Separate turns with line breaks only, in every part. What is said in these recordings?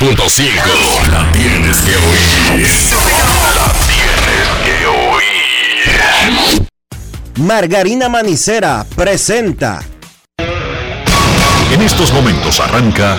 102.5. La tienes que oír. La tienes que oír.
Margarina Manicera presenta.
En estos momentos arranca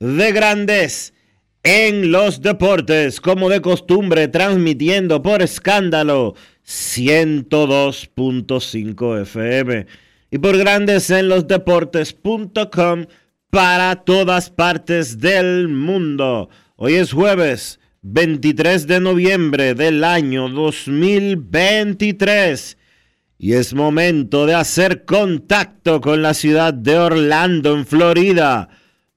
de Grandes en los Deportes, como de costumbre, transmitiendo por escándalo 102.5 FM y por Grandes en los Deportes.com para todas partes del mundo. Hoy es jueves. 23 de noviembre del año 2023 y es momento de hacer contacto con la ciudad de Orlando, en Florida,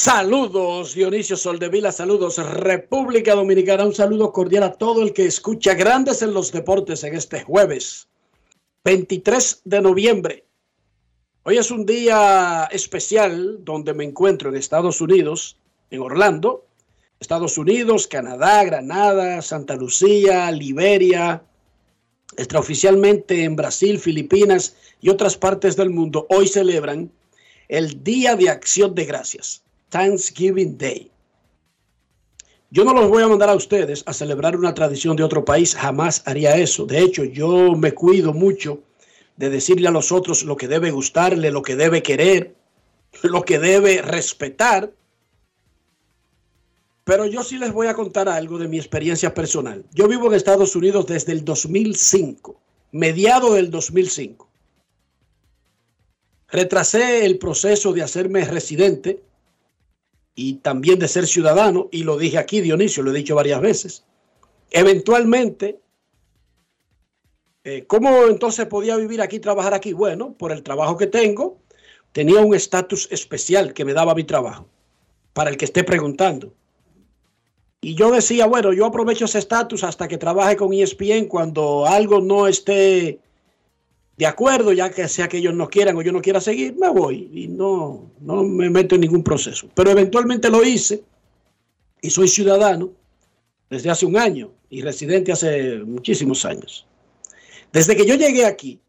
Saludos, Dionisio Soldevila, saludos, República Dominicana, un saludo cordial a todo el que escucha Grandes en los Deportes en este jueves, 23 de noviembre. Hoy es un día especial donde me encuentro en Estados Unidos, en Orlando, Estados Unidos, Canadá, Granada, Santa Lucía, Liberia, extraoficialmente en Brasil, Filipinas y otras partes del mundo, hoy celebran el Día de Acción de Gracias, Thanksgiving Day. Yo no los voy a mandar a ustedes a celebrar una tradición de otro país, jamás haría eso. De hecho, yo me cuido mucho de decirle a los otros lo que debe gustarle, lo que debe querer, lo que debe respetar. Pero yo sí les voy a contar algo de mi experiencia personal. Yo vivo en Estados Unidos desde el 2005, mediado del 2005. Retrasé el proceso de hacerme residente y también de ser ciudadano, y lo dije aquí, Dionisio, lo he dicho varias veces. Eventualmente, eh, ¿cómo entonces podía vivir aquí, trabajar aquí? Bueno, por el trabajo que tengo, tenía un estatus especial que me daba mi trabajo, para el que esté preguntando. Y yo decía, bueno, yo aprovecho ese estatus hasta que trabaje con ESPN cuando algo no esté de acuerdo, ya que sea que ellos no quieran o yo no quiera seguir, me voy y no, no me meto en ningún proceso. Pero eventualmente lo hice y soy ciudadano desde hace un año y residente hace muchísimos años. Desde que yo llegué aquí,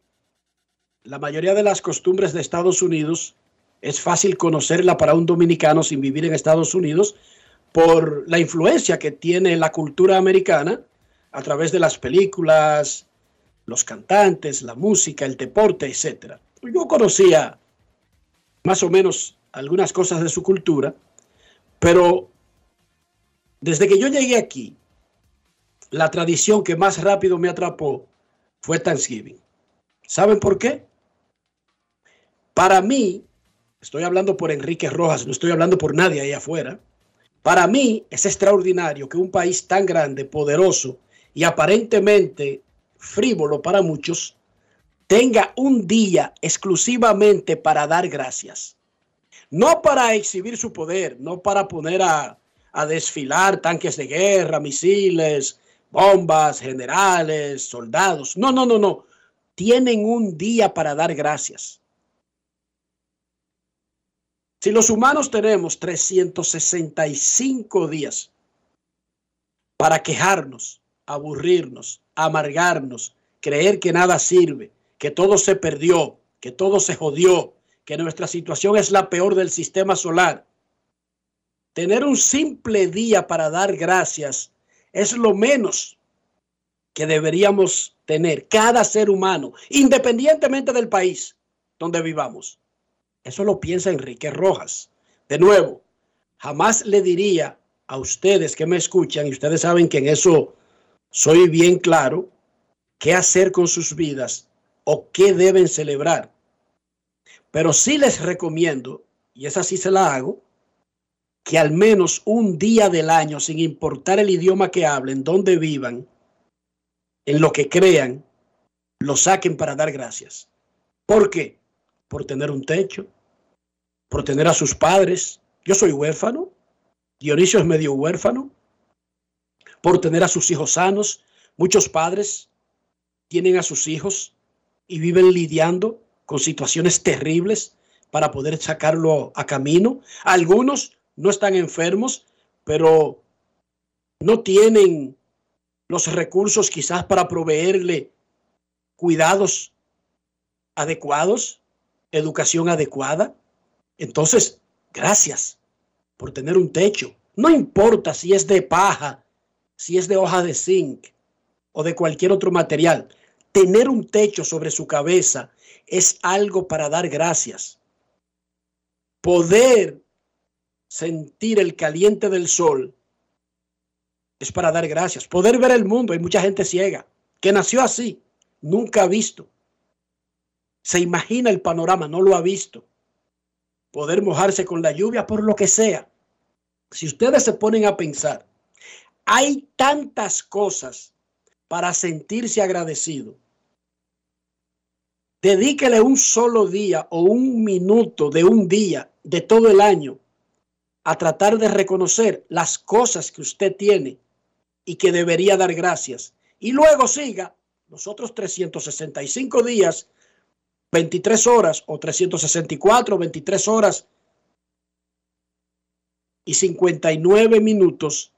la mayoría de las costumbres de Estados Unidos es fácil conocerla para un dominicano sin vivir en Estados Unidos por la influencia que tiene la cultura americana a través de las películas, los cantantes, la música, el deporte, etc. Yo conocía más o menos algunas cosas de su cultura, pero desde que yo llegué aquí, la tradición que más rápido me atrapó fue Thanksgiving. ¿Saben por qué? Para mí, estoy hablando por Enrique Rojas, no estoy hablando por nadie ahí afuera. Para mí es extraordinario que un país tan grande, poderoso y aparentemente frívolo para muchos, tenga un día exclusivamente para dar gracias. No para exhibir su poder, no para poner a, a desfilar tanques de guerra, misiles, bombas, generales, soldados. No, no, no, no. Tienen un día para dar gracias. Si los humanos tenemos 365 días para quejarnos, aburrirnos, amargarnos, creer que nada sirve, que todo se perdió, que todo se jodió, que nuestra situación es la peor del sistema solar. Tener un simple día para dar gracias es lo menos que deberíamos tener cada ser humano, independientemente del país donde vivamos. Eso lo piensa Enrique Rojas. De nuevo, jamás le diría a ustedes que me escuchan, y ustedes saben que en eso soy bien claro, qué hacer con sus vidas o qué deben celebrar. Pero sí les recomiendo, y esa sí se la hago, que al menos un día del año, sin importar el idioma que hablen, donde vivan, en lo que crean, lo saquen para dar gracias. ¿Por qué? Por tener un techo, por tener a sus padres. Yo soy huérfano, Dionisio es medio huérfano, por tener a sus hijos sanos. Muchos padres tienen a sus hijos y viven lidiando con situaciones terribles para poder sacarlo a camino. Algunos no están enfermos, pero no tienen los recursos quizás para proveerle cuidados adecuados, educación adecuada. Entonces, gracias por tener un techo. No importa si es de paja, si es de hoja de zinc o de cualquier otro material. Tener un techo sobre su cabeza es algo para dar gracias. Poder sentir el caliente del sol es para dar gracias. Poder ver el mundo. Hay mucha gente ciega que nació así, nunca ha visto. Se imagina el panorama, no lo ha visto. Poder mojarse con la lluvia por lo que sea. Si ustedes se ponen a pensar, hay tantas cosas para sentirse agradecido. Dedíquele un solo día o un minuto de un día de todo el año a tratar de reconocer las cosas que usted tiene y que debería dar gracias. Y luego siga los otros 365 días, 23 horas o 364, 23 horas y 59 minutos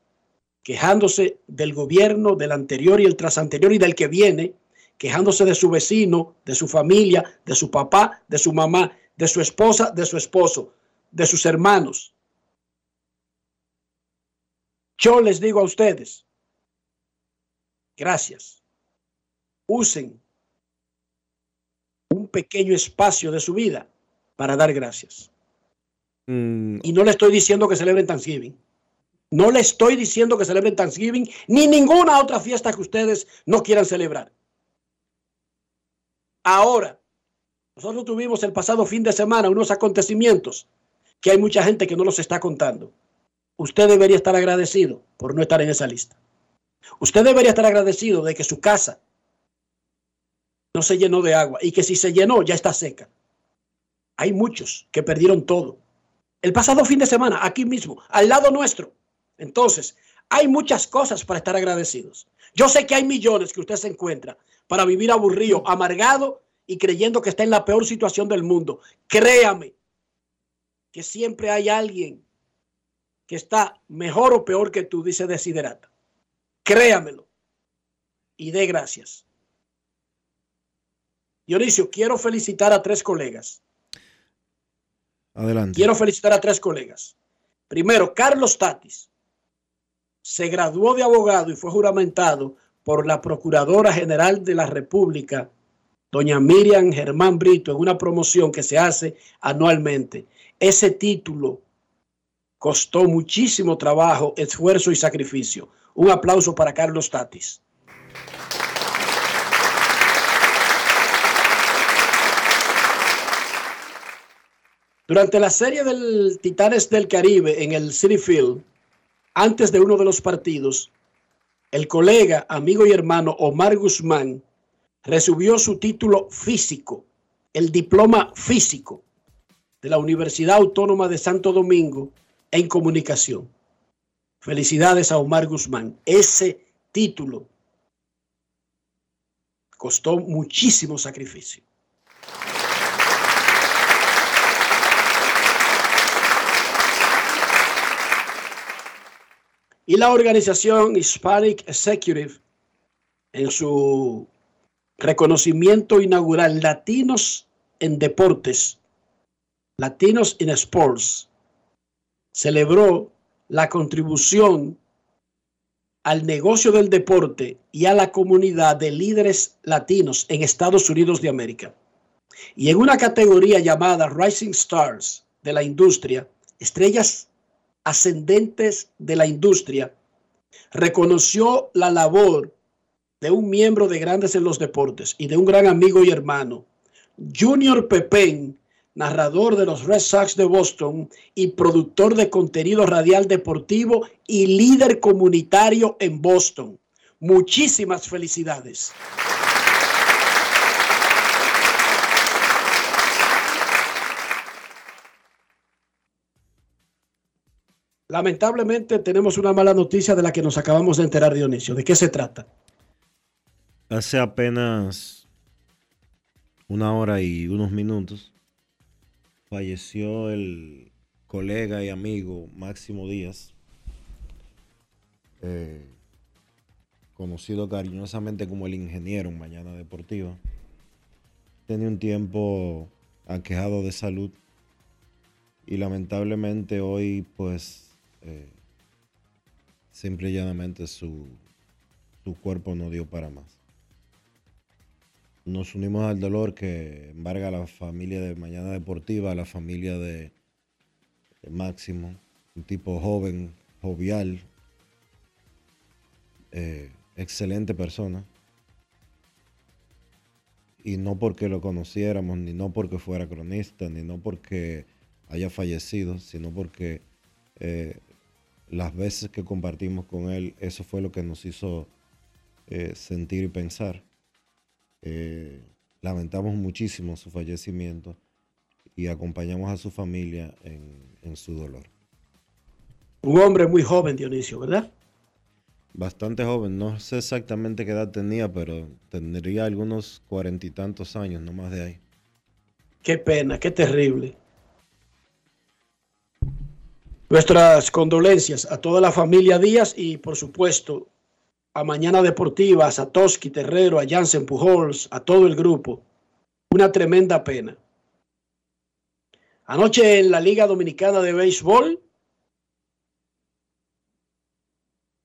quejándose del gobierno, del anterior y el trasanterior y del que viene, quejándose de su vecino, de su familia, de su papá, de su mamá, de su esposa, de su esposo, de sus hermanos. Yo les digo a ustedes, gracias. Usen un pequeño espacio de su vida para dar gracias. Mm. Y no le estoy diciendo que celebren Thanksgiving. No le estoy diciendo que celebren Thanksgiving ni ninguna otra fiesta que ustedes no quieran celebrar. Ahora, nosotros tuvimos el pasado fin de semana unos acontecimientos que hay mucha gente que no los está contando usted debería estar agradecido por no estar en esa lista. Usted debería estar agradecido de que su casa no se llenó de agua y que si se llenó ya está seca. Hay muchos que perdieron todo. El pasado fin de semana, aquí mismo, al lado nuestro. Entonces, hay muchas cosas para estar agradecidos. Yo sé que hay millones que usted se encuentra para vivir aburrido, amargado y creyendo que está en la peor situación del mundo. Créame que siempre hay alguien que está mejor o peor que tú, dice Desiderata. Créamelo. Y dé gracias. Dionisio, quiero felicitar a tres colegas.
Adelante.
Quiero felicitar a tres colegas. Primero, Carlos Tatis se graduó de abogado y fue juramentado por la Procuradora General de la República, doña Miriam Germán Brito, en una promoción que se hace anualmente. Ese título Costó muchísimo trabajo, esfuerzo y sacrificio. Un aplauso para Carlos Tatis. Durante la serie del Titanes del Caribe en el City Field, antes de uno de los partidos, el colega, amigo y hermano Omar Guzmán recibió su título físico, el diploma físico de la Universidad Autónoma de Santo Domingo en comunicación. Felicidades a Omar Guzmán. Ese título costó muchísimo sacrificio. Y la organización Hispanic Executive, en su reconocimiento inaugural Latinos en Deportes, Latinos in Sports, celebró la contribución al negocio del deporte y a la comunidad de líderes latinos en Estados Unidos de América. Y en una categoría llamada Rising Stars de la industria, estrellas ascendentes de la industria, reconoció la labor de un miembro de Grandes en los Deportes y de un gran amigo y hermano, Junior Pepén, narrador de los Red Sox de Boston y productor de contenido radial deportivo y líder comunitario en Boston. Muchísimas felicidades. Lamentablemente tenemos una mala noticia de la que nos acabamos de enterar, Dionisio. ¿De qué se trata?
Hace apenas una hora y unos minutos falleció el colega y amigo Máximo Díaz, eh, conocido cariñosamente como el ingeniero en Mañana Deportiva. Tenía un tiempo aquejado de salud y lamentablemente hoy pues eh, simple y llanamente su, su cuerpo no dio para más nos unimos al dolor que embarga a la familia de Mañana Deportiva, a la familia de, Máximo, un tipo joven, jovial, eh, excelente persona. Y no porque lo conociéramos, ni no porque fuera cronista, ni no porque haya fallecido, sino porque eh, las veces que compartimos con él, eso fue lo que nos hizo eh, sentir y pensar. Eh, lamentamos muchísimo su fallecimiento y acompañamos a su familia en, su dolor.
Un hombre muy joven, Dionisio, ¿verdad?
Bastante joven, no sé exactamente qué edad tenía, pero tendría algunos cuarenta y tantos años, no más de ahí.
Qué pena, qué terrible. Nuestras condolencias a toda la familia Díaz y por supuesto a Mañana Deportiva, a Satoshi Terrero, a Jansen Pujols, a todo el grupo. Una tremenda pena. Anoche en la Liga Dominicana de Béisbol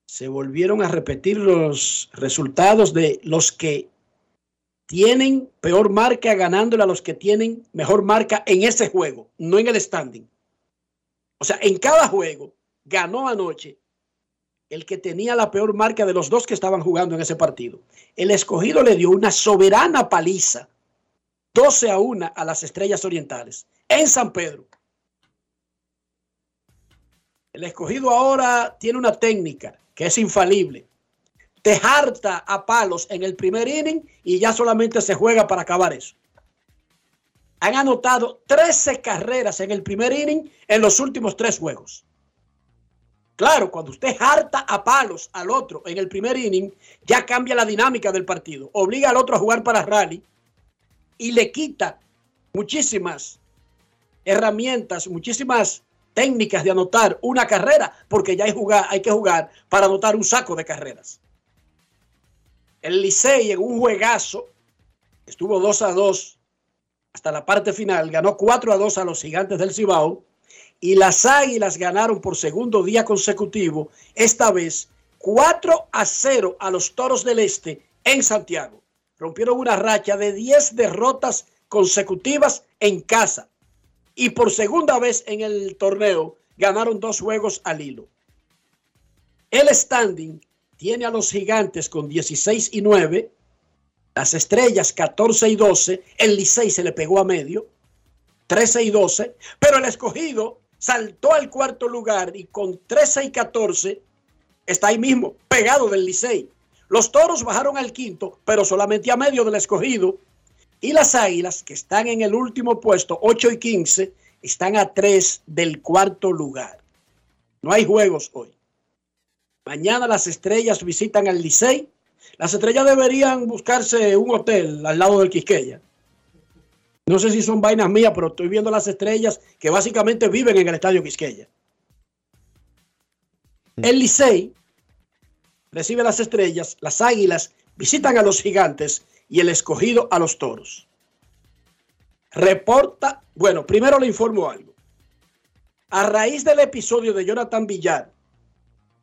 se volvieron a repetir los resultados de los que tienen peor marca ganándole a los que tienen mejor marca en ese juego, no en el standing. O sea, en cada juego ganó anoche el que tenía la peor marca de los dos que estaban jugando en ese partido. El escogido le dio una soberana paliza, 12 a 1 a las Estrellas Orientales, en San Pedro. El escogido ahora tiene una técnica que es infalible. Te harta a palos en el primer inning y ya solamente se juega para acabar eso. Han anotado 13 carreras en el primer inning en los últimos tres juegos. Claro, cuando usted harta a palos al otro en el primer inning, ya cambia la dinámica del partido. Obliga al otro a jugar para rally y le quita muchísimas herramientas, muchísimas técnicas de anotar una carrera, porque ya hay, que jugar para anotar un saco de carreras. El Licey en un juegazo estuvo 2 a 2 hasta la parte final, ganó 4 a 2 a los gigantes del Cibao y las Águilas ganaron por segundo día consecutivo, esta vez 4 a 0 a los Toros del Este en Santiago. Rompieron una racha de 10 derrotas consecutivas en casa y por segunda vez en el torneo ganaron dos juegos al hilo. El standing tiene a los gigantes con 16 y 9, las estrellas 14 y 12, el Licey se le pegó a medio, 13 y 12, pero el escogido saltó al cuarto lugar y con 13 y 14 está ahí mismo, pegado del Licey. Los toros bajaron al quinto, pero solamente a medio del escogido. Y las águilas, que están en el último puesto, 8 y 15, están a 3 del cuarto lugar. No hay juegos hoy. Mañana las estrellas visitan al Licey. Las estrellas deberían buscarse un hotel al lado del Quisqueya. No sé si son vainas mías, pero estoy viendo las estrellas que básicamente viven en el estadio Quisqueya. El Licey recibe las estrellas, las águilas visitan a los gigantes y el escogido a los toros. Reporta, bueno, primero le informo algo. A raíz del episodio de Jonathan Villar,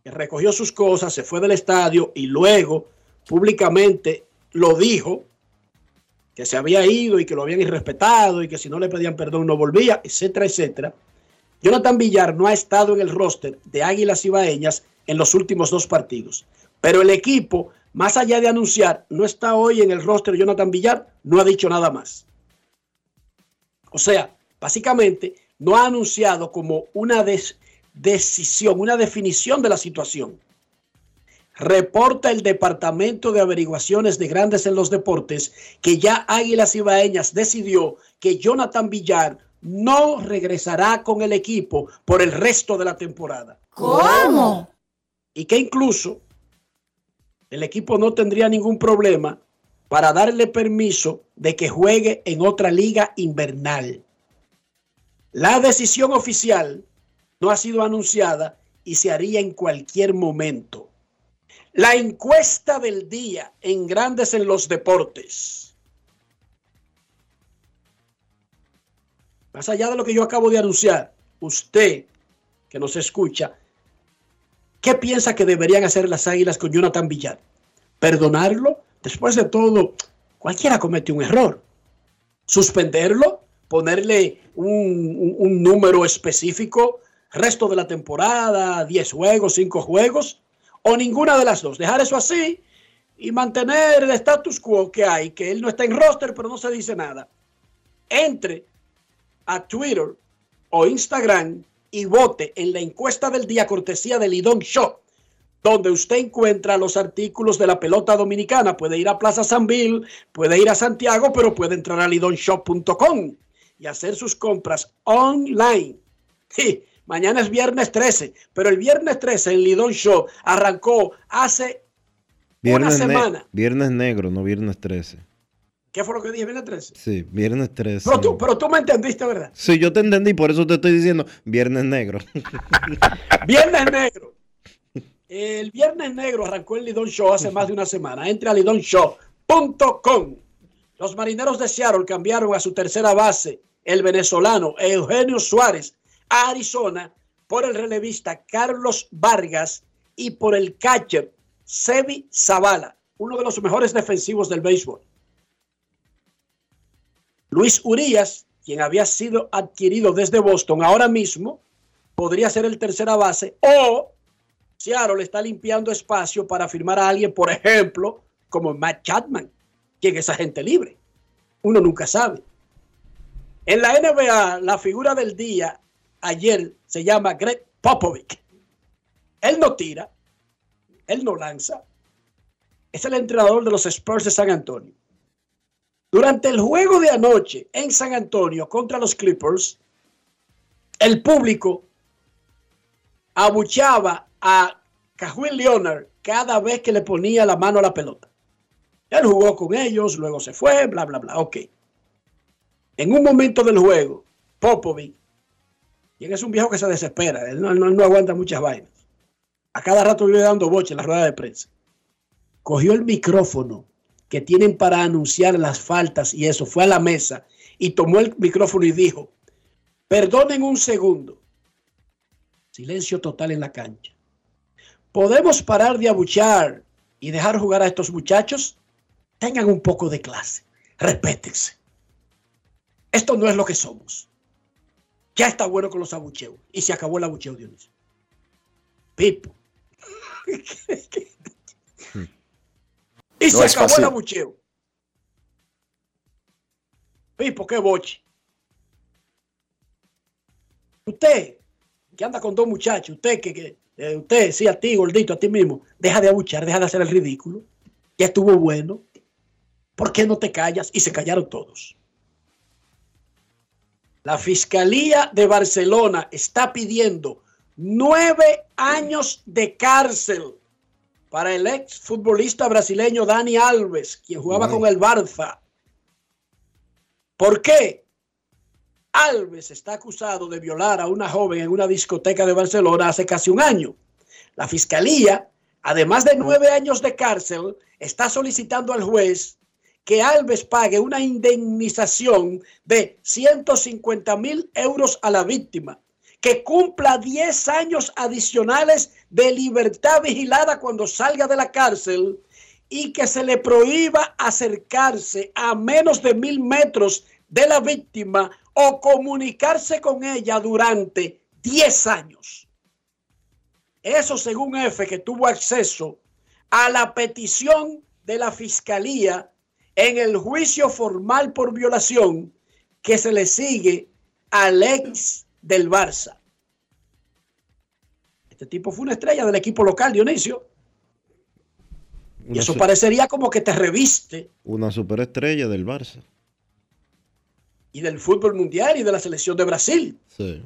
que recogió sus cosas, se fue del estadio y luego públicamente lo dijo, que se había ido y que lo habían irrespetado y que si no le pedían perdón no volvía, etcétera, etcétera. Jonathan Villar no ha estado en el roster de Águilas Ibaeñas en los últimos dos partidos. Pero el equipo, más allá de anunciar, no está hoy en el roster Jonathan Villar, no ha dicho nada más. O sea, básicamente no ha anunciado como una decisión, una definición de la situación. Reporta el Departamento de Averiguaciones de Grandes en los Deportes que ya Águilas Ibaeñas decidió que Jonathan Villar no regresará con el equipo por el resto de la temporada.
¿Cómo?
Y que incluso el equipo no tendría ningún problema para darle permiso de que juegue en otra liga invernal. La decisión oficial no ha sido anunciada y se haría en cualquier momento. La encuesta del día en Grandes en los Deportes. Más allá de lo que yo acabo de anunciar, usted que nos escucha, ¿qué piensa que deberían hacer las águilas con Jonathan Villar? ¿Perdonarlo? Después de todo, cualquiera comete un error. ¿Suspenderlo? ¿Ponerle un, número específico? ¿Resto de la temporada? ¿10 juegos? ¿5 juegos? ¿O ninguna de las dos? Dejar eso así y mantener el status quo que hay, que él no está en roster, pero no se dice nada. Entre a Twitter o Instagram y vote en la encuesta del día cortesía del Lidón Show, donde usted encuentra los artículos de la pelota dominicana. Puede ir a Plaza San Bill, puede ir a Santiago, pero puede entrar a lidonshop.com y hacer sus compras online. Sí, mañana es viernes 13, pero el viernes 13 en Lidón Show arrancó hace una semana.
viernes negro, no viernes 13.
¿Qué fue lo que dije? ¿Viernes 13?
Sí, viernes 13.
Pero tú, pero tú me entendiste, ¿verdad?
Sí, yo te entendí, por eso te estoy diciendo viernes negro.
viernes negro. El viernes negro arrancó el Lidón Show hace más de una semana. Entre a lidonshow.com. Los marineros de Seattle cambiaron a su tercera base, el venezolano Eugenio Suárez, a Arizona por el relevista Carlos Vargas y por el catcher Sebi Zavala, uno de los mejores defensivos del béisbol. Luis Urias, quien había sido adquirido desde Boston ahora mismo, podría ser el tercera base o Seattle está limpiando espacio para firmar a alguien, por ejemplo, como Matt Chapman, quien es agente libre. Uno nunca sabe. En la NBA, la figura del día ayer se llama Greg Popovich. Él no tira, él no lanza. Es el entrenador de los Spurs de San Antonio. Durante el juego de anoche en San Antonio contra los Clippers, el público abuchaba a Cajuel Leonard cada vez que le ponía la mano a la pelota. Él jugó con ellos, luego se fue, bla, bla, bla. Ok. En un momento del juego, Popovic, quien es un viejo que se desespera, él no, no aguanta muchas vainas. A cada rato vive dando boche en la rueda de prensa. Cogió el micrófono que tienen para anunciar las faltas y eso, fue a la mesa y tomó el micrófono y dijo, perdonen un segundo. Silencio total en la cancha. ¿Podemos parar de abuchar y dejar jugar a estos muchachos? Tengan un poco de clase, respétense. Esto no es lo que somos. Ya está bueno con los abucheos. Y se acabó el abucheo, Dionisio. Pipo. Y se acabó el abucheo. Pipo, qué boche. Usted que anda con dos muchachos, usted que, que eh, usted, sí, a ti, gordito, a ti mismo, deja de abuchar, deja de hacer el ridículo. Ya estuvo bueno. ¿Por qué no te callas? Y se callaron todos. La Fiscalía de Barcelona está pidiendo nueve años de cárcel para el ex futbolista brasileño Dani Alves, quien jugaba con el Barça. ¿Por qué? Alves está acusado de violar a una joven en una discoteca de Barcelona hace casi un año. La fiscalía, además de nueve años de cárcel, está solicitando al juez que Alves pague una indemnización de 150 mil euros a la víctima, que cumpla 10 años adicionales de libertad vigilada cuando salga de la cárcel y que se le prohíba acercarse a menos de mil metros de la víctima o comunicarse con ella durante 10 años. Eso según F, que tuvo acceso a la petición de la fiscalía en el juicio formal por violación que se le sigue al ex del Barça. Este tipo fue una estrella del equipo local, Dionisio. y eso parecería como que te reviste.
Una superestrella del Barça.
Y del fútbol mundial y de la selección de Brasil. Sí.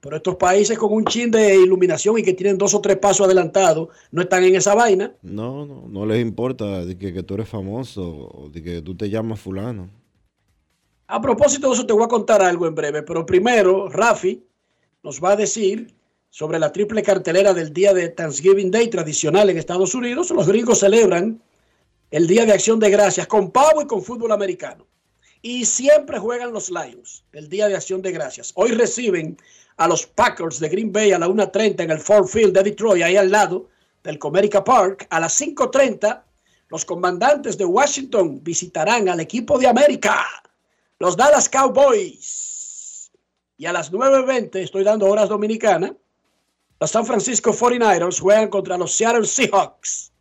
Pero estos países con un chin de iluminación y que tienen dos o tres pasos adelantados no están en esa vaina.
No, no, no les importa de que, tú eres famoso o de que tú te llamas fulano.
A propósito de eso te voy a contar algo en breve, pero primero Rafi nos va a decir sobre la triple cartelera del día de Thanksgiving Day tradicional en Estados Unidos. Los gringos celebran el Día de Acción de Gracias con pavo y con fútbol americano. Y siempre juegan los Lions el Día de Acción de Gracias. Hoy reciben a los Packers de Green Bay a la 1.30 en el Ford Field de Detroit, ahí al lado del Comerica Park. A las 5.30, los comandantes de Washington visitarán al equipo de América, los Dallas Cowboys. Y a las 9.20, estoy dando horas dominicanas, los San Francisco 49ers juegan contra los Seattle Seahawks.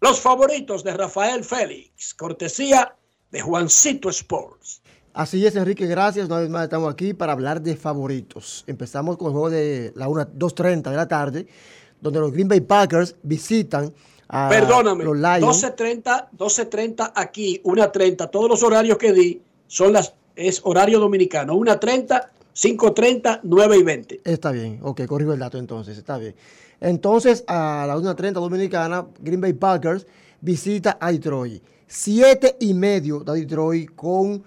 Los favoritos de Rafael Félix, cortesía de Juancito Sports.
Así es, Enrique, gracias. Una vez más estamos aquí para hablar de favoritos. Empezamos con el juego de la 2.30 de la tarde, donde los Green Bay Packers visitan a
Perdóname, los Lions. 12.30, 12.30 aquí, 1.30. Todos los horarios que di son las, es horario dominicano. 1.30, 5.30, 9 y 20.
Está bien, ok, corrijo el dato entonces, está bien. Entonces, a la 1.30 dominicana, Green Bay Packers visita a Detroit. Siete y medio de Detroit con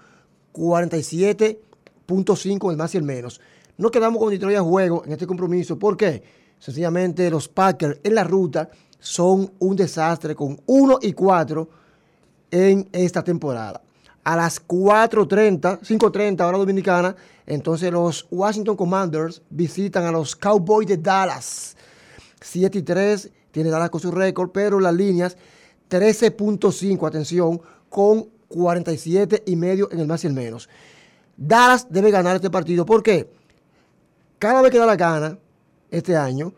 47.5 el más y el menos. No quedamos con Detroit a juego en este compromiso. ¿Por qué? Sencillamente los Packers en la ruta son un desastre con 1 y 4 en esta temporada. A las 4.30, 5.30 hora dominicana, entonces los Washington Commanders visitan a los Cowboys de Dallas. 7 y 3 tiene Dallas con su récord, pero las líneas 13.5, atención, con 47 y medio en el más y el menos. Dallas debe ganar este partido. porque Cada vez que da la gana este año,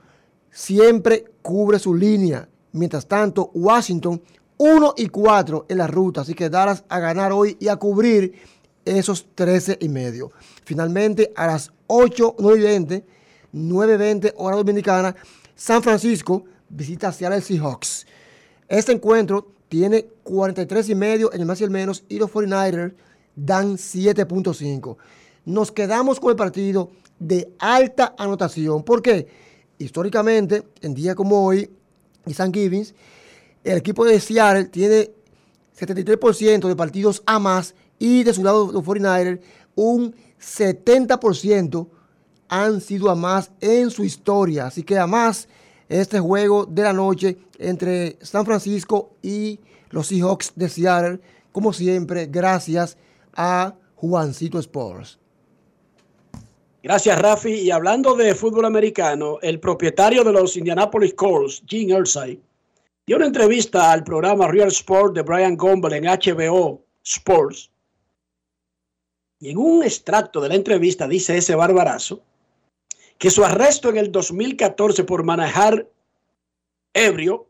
siempre cubre su línea. Mientras tanto, Washington 1 y 4 en la ruta. Así que Dallas a ganar hoy y a cubrir esos 13 y medio. Finalmente, a las 8, 9 y 20, 9 20 hora dominicana, San Francisco visita a Seattle Seahawks. Este encuentro tiene 43 y medio en el más y el menos y los 49ers dan 7.5. Nos quedamos con el partido de alta anotación. ¿Por qué? Históricamente, en día como hoy, y San Givens, el equipo de Seattle tiene 73% de partidos a más y de su lado los 49ers un 70% han sido a más en su historia. Así que a más este juego de la noche entre San Francisco y los Seahawks de Seattle, como siempre, gracias a Juancito Sports.
Gracias, Rafi. Y hablando de fútbol americano, el propietario de los Indianapolis Colts, Gene Irsay, dio una entrevista al programa Real Sport de Brian Gumbel en HBO Sports. Y en un extracto de la entrevista dice ese barbarazo que su arresto en el 2014 por manejar ebrio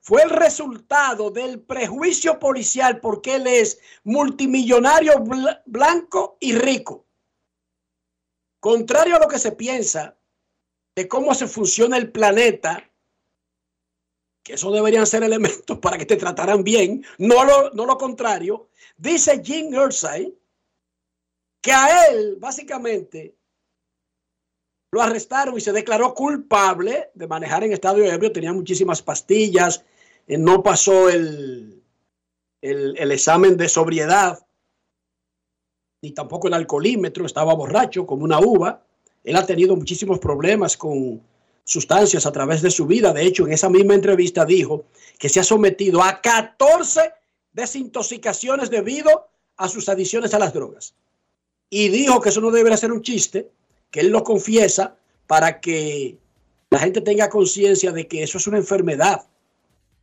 fue el resultado del prejuicio policial porque él es multimillonario blanco y rico. contrario a lo que se piensa de cómo se funciona el planeta, que eso deberían ser elementos para que te trataran bien, no lo, no lo contrario, dice Jim Irsay que a él básicamente lo arrestaron y se declaró culpable de manejar en estado ebrio, tenía muchísimas pastillas, eh, no pasó el, el, el examen de sobriedad, ni tampoco el alcoholímetro, estaba borracho como una uva. Él ha tenido muchísimos problemas con sustancias a través de su vida. De hecho, en esa misma entrevista dijo que se ha sometido a 14 desintoxicaciones debido a sus adiciones a las drogas. Y dijo que eso no debería ser un chiste, que él lo confiesa para que la gente tenga conciencia de que eso es una enfermedad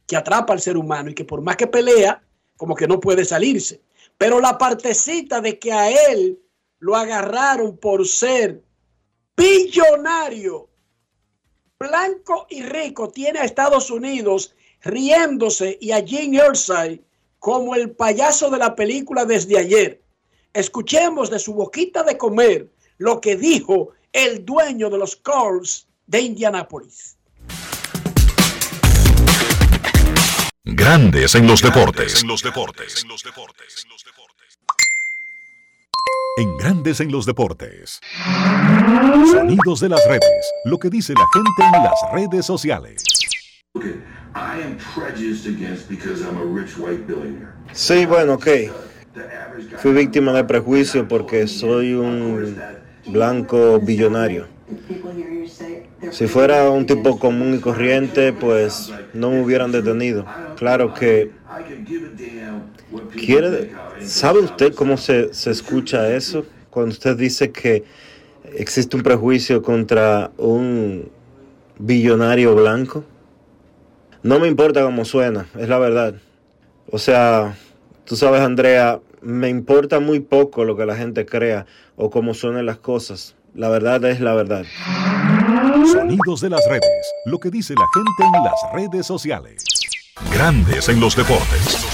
que atrapa al ser humano y que por más que pelea, como que no puede salirse. Pero la partecita de que a él lo agarraron por ser billonario, blanco y rico, tiene a Estados Unidos riéndose y a Jim Irsay como el payaso de la película desde ayer. Escuchemos de su boquita de comer lo que dijo el dueño de los Colts de Indianápolis.
Grandes en los deportes. En los deportes. En los deportes. En Grandes en los deportes. Sonidos de las redes. Lo que dice la gente en las redes sociales.
Sí, bueno, ok. Fui víctima de prejuicio porque soy un blanco billonario. Si fuera un tipo común y corriente, pues no me hubieran detenido. Claro que... ¿Quiere, ¿Sabe usted cómo se, se escucha eso? Cuando usted dice que existe un prejuicio contra un billonario blanco. No me importa cómo suena, es la verdad. O sea, tú sabes, Andrea, me importa muy poco lo que la gente crea o cómo suenan las cosas. La verdad es la verdad.
Sonidos de las redes. Lo que dice la gente en las redes sociales. Grandes en los deportes.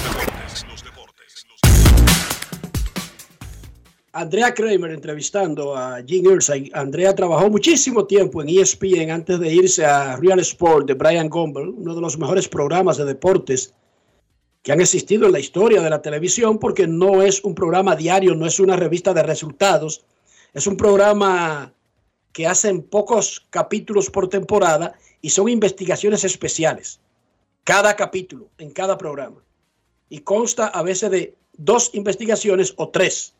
Andrea Kramer entrevistando a Jim Irsay. Andrea trabajó muchísimo tiempo en ESPN antes de irse a Real Sport de Brian Gumbel, uno de los mejores programas de deportes que han existido en la historia de la televisión, porque no es un programa diario, no es una revista de resultados, es un programa que hacen pocos capítulos por temporada y son investigaciones especiales. Cada capítulo, en cada programa. Y consta a veces de dos investigaciones o tres.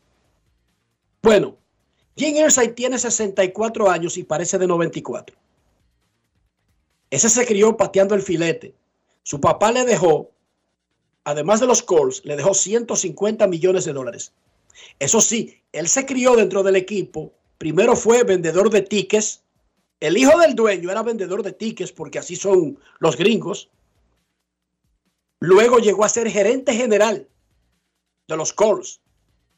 Bueno, Jim Irsay tiene 64 años y parece de 94. Ese se crió pateando el filete. Su papá le dejó, además de los Colts, le dejó 150 millones de dólares. Eso sí, él se crió dentro del equipo. Primero fue vendedor de tickets. El hijo del dueño era vendedor de tickets porque así son los gringos. Luego llegó a ser gerente general de los Colts.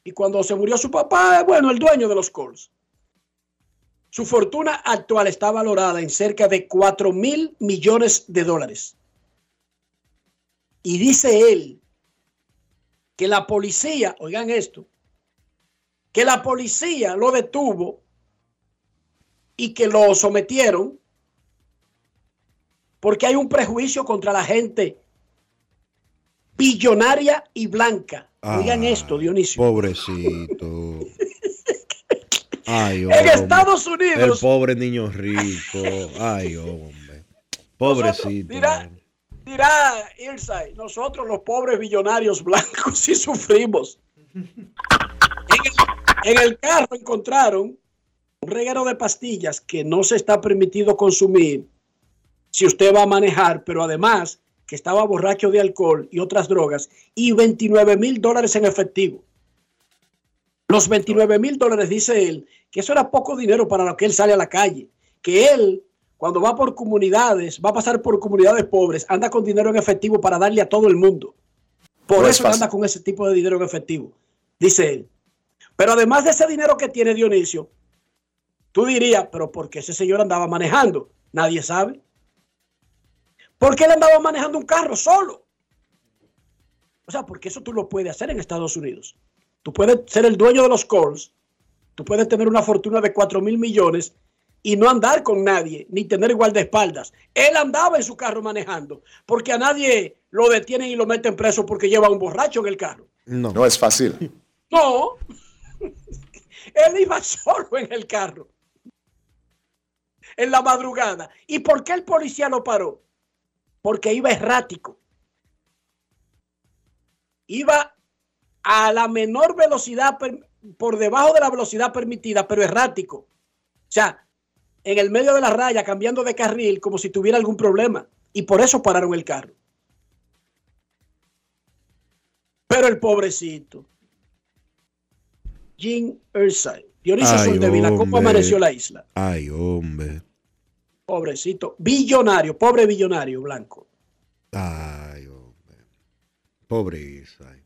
Y cuando se murió su papá, bueno, el dueño de los Colts. Su fortuna actual está valorada en cerca de 4 mil millones de dólares. Y dice él que la policía, oigan esto, que la policía lo detuvo y que lo sometieron porque hay un prejuicio contra la gente billonaria y blanca. Oigan
Ah,
esto, Dionisio.
Pobrecito. Ay,
en. Estados
El
Unidos,
pobre niño rico. Ay, hombre. Pobrecito.
Mira, dirá Irsay, nosotros los pobres billonarios blancos sí sufrimos. En el, en el carro encontraron un reguero de pastillas que no se está permitido consumir si usted va a manejar, pero además que estaba borracho de alcohol y otras drogas y 29 mil dólares en efectivo. Los 29 mil dólares, dice él, que eso era poco dinero para lo que él sale a la calle, que él cuando va por comunidades, va a pasar por comunidades pobres, anda con dinero en efectivo para darle a todo el mundo. Por
No
eso anda con ese tipo de dinero en efectivo, dice él. Pero además de ese dinero que tiene Dionisio, tú dirías, pero ¿por qué ese señor andaba manejando? Nadie sabe. ¿Por qué él andaba manejando un carro solo? O sea, porque eso tú lo puedes hacer en Estados Unidos. Tú puedes ser el dueño de los Colts Tú puedes tener una fortuna de 4 mil millones y no andar con nadie, ni tener igual de espaldas. Él andaba en su carro manejando, porque a nadie lo detienen y lo meten preso porque lleva un borracho en el carro.
No, no es fácil.
No, él iba solo en el carro, en la madrugada. ¿Y por qué el policía lo paró? Porque iba errático. Iba a la menor velocidad, por debajo de la velocidad permitida, pero errático. O sea, en el medio de la raya, cambiando de carril, como si tuviera algún problema. Y por eso pararon el carro. Pero el pobrecito, Jim Irsay, Dionisio Soldevila, ¿cómo amaneció la isla?
Ay, hombre.
Pobrecito, billonario, pobre billonario blanco.
Ay, hombre. Pobre Irsay.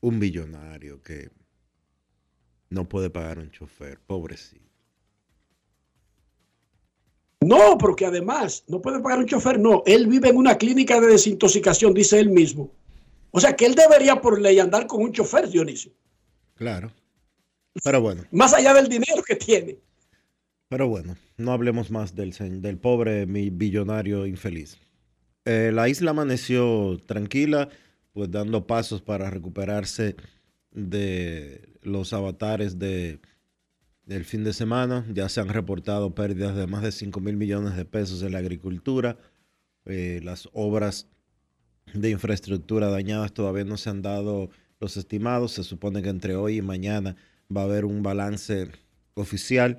Un billonario que no puede pagar un chofer, pobrecito.
No, porque además no puede pagar un chofer, no. Él vive en una clínica de desintoxicación, dice él mismo. O sea que él debería por ley andar con un chofer, Dionisio.
Claro. Pero bueno.
Más allá del dinero que tiene.
Pero bueno, no hablemos más del, del pobre billonario infeliz. Eh, la isla amaneció tranquila, pues dando pasos para recuperarse de los avatares de del fin de semana. Ya se han reportado pérdidas de más de 5 mil millones de pesos en la agricultura. Eh, las obras de infraestructura dañadas todavía no se han dado los estimados. Se supone que entre hoy y mañana va a haber un balance oficial,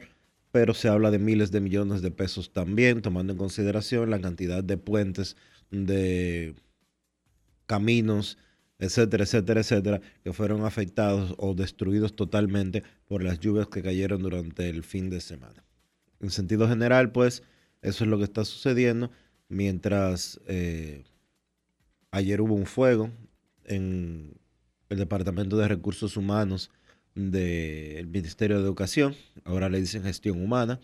pero se habla de miles de millones de pesos también, tomando en consideración la cantidad de puentes, de caminos, etcétera, etcétera, etcétera, que fueron afectados o destruidos totalmente por las lluvias que cayeron durante el fin de semana. En sentido general, pues, eso es lo que está sucediendo, mientras eh, ayer hubo un fuego en el Departamento de Recursos Humanos del Ministerio de Educación, ahora le dicen gestión humana,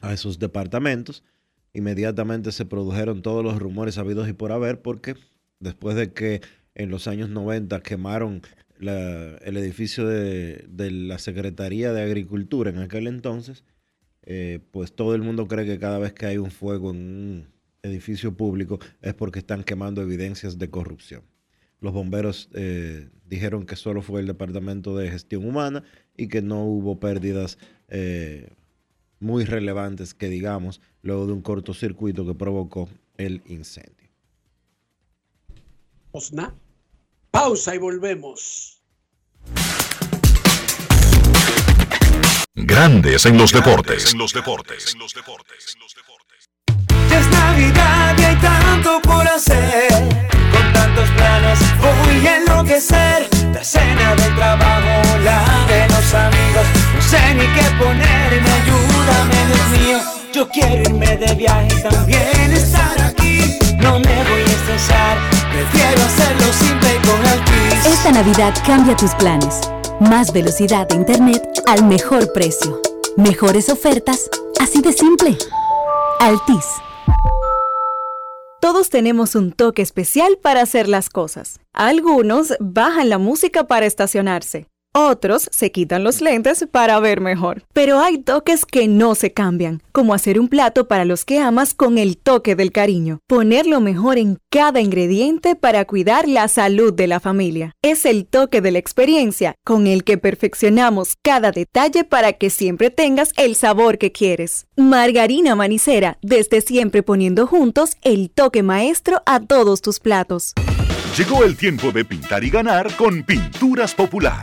a esos departamentos. Inmediatamente se produjeron todos los rumores habidos y por haber, porque después de que en los años 90 quemaron el edificio de, la Secretaría de Agricultura en aquel entonces, eh, pues todo el mundo cree que cada vez que hay un fuego en un edificio público es porque están quemando evidencias de corrupción. Los bomberos eh, dijeron que solo fue el Departamento de Gestión Humana y que no hubo pérdidas eh, muy relevantes que digamos luego de un cortocircuito que provocó el incendio.
Pausa y volvemos.
Grandes en los deportes. En los deportes. En los deportes.
Ya es Navidad y hay tanto por hacer. Con tantos planes voy a enloquecer. La cena del trabajo, la de los amigos. No sé ni qué ponerme, ayúdame, Dios mío. Yo quiero irme de viaje también estar aquí. No me voy a estresar Prefiero hacerlo simple con Altis.
Esta Navidad cambia tus planes. Más velocidad de internet al mejor precio. Mejores ofertas, así de simple. Altis. Todos tenemos un toque especial para hacer las cosas. Algunos bajan la música para estacionarse. Otros se quitan los lentes para ver mejor. Pero hay toques que no se cambian, como hacer un plato para los que amas con el toque del cariño. Poner lo mejor en cada ingrediente para cuidar la salud de la familia. Es el toque de la experiencia con el que perfeccionamos cada detalle para que siempre tengas el sabor que quieres. Margarina Manicera, desde siempre poniendo juntos el toque maestro a todos tus platos.
Llegó el tiempo de pintar y ganar con Pinturas Popular.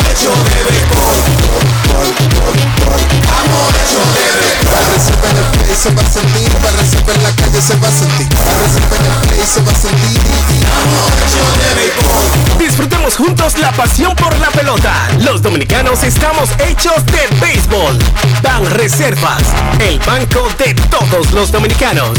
Hecho de béisbol. Estamos hechos de béisbol. De béisbol. Recibe en el play se va a sentir, recibir en la calle se va a sentir. Recibe en el play se va a sentir. Estamos hechos de béisbol.
Disfrutemos
juntos la pasión por la pelota. Los dominicanos estamos hechos de béisbol. Ban Reservas, el banco de todos los dominicanos.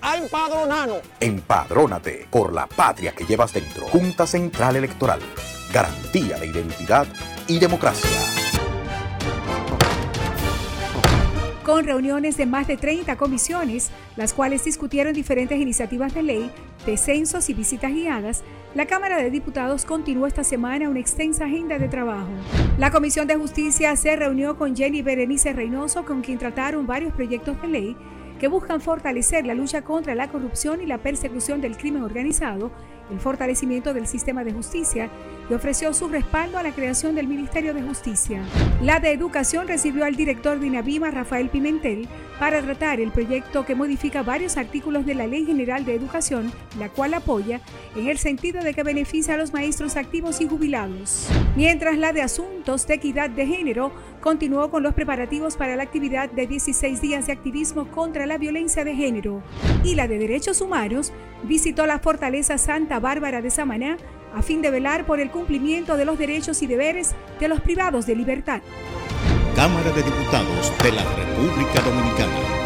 a empadronarnos.
Empadrónate por la patria que llevas dentro. Junta Central Electoral. Garantía de identidad y democracia.
con reuniones de más de 30 comisiones, las cuales discutieron diferentes iniciativas de ley, descensos y visitas guiadas, la Cámara de Diputados continuó esta semana una extensa agenda de trabajo. La Comisión de Justicia se reunió con Jenny Berenice Reynoso, con quien trataron varios proyectos de ley que buscan fortalecer la lucha contra la corrupción y la persecución del crimen organizado, el fortalecimiento del sistema de justicia y ofreció su respaldo a la creación del Ministerio de Justicia. La de Educación recibió al director de INAVIMA, Rafael Pimentel, para tratar el proyecto que modifica varios artículos de la Ley General de Educación, la cual apoya en el sentido de que beneficia a los maestros activos y jubilados. Mientras la de Asuntos de Equidad de Género continuó con los preparativos para la actividad de 16 días de activismo contra la violencia de género. Y la de Derechos Humanos visitó la Fortaleza Santa Bárbara de Samaná a fin de velar por el cumplimiento de los derechos y deberes de los privados de libertad.
Cámara de Diputados de la República Dominicana.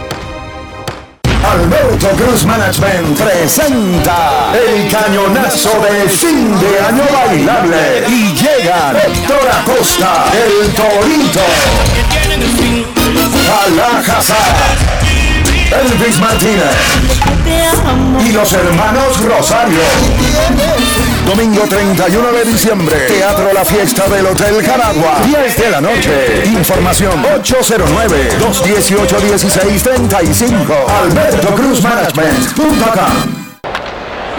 Alberto Cruz Management presenta el cañonazo de fin de año bailable y llega Héctor Acosta, el Torito, Alajazar, Elvis Martínez y los hermanos Rosario. Domingo 31 de diciembre, Teatro La Fiesta del Hotel Jaragua, 10 de la noche. Información 809-218-1635. Alberto Cruz Management.com.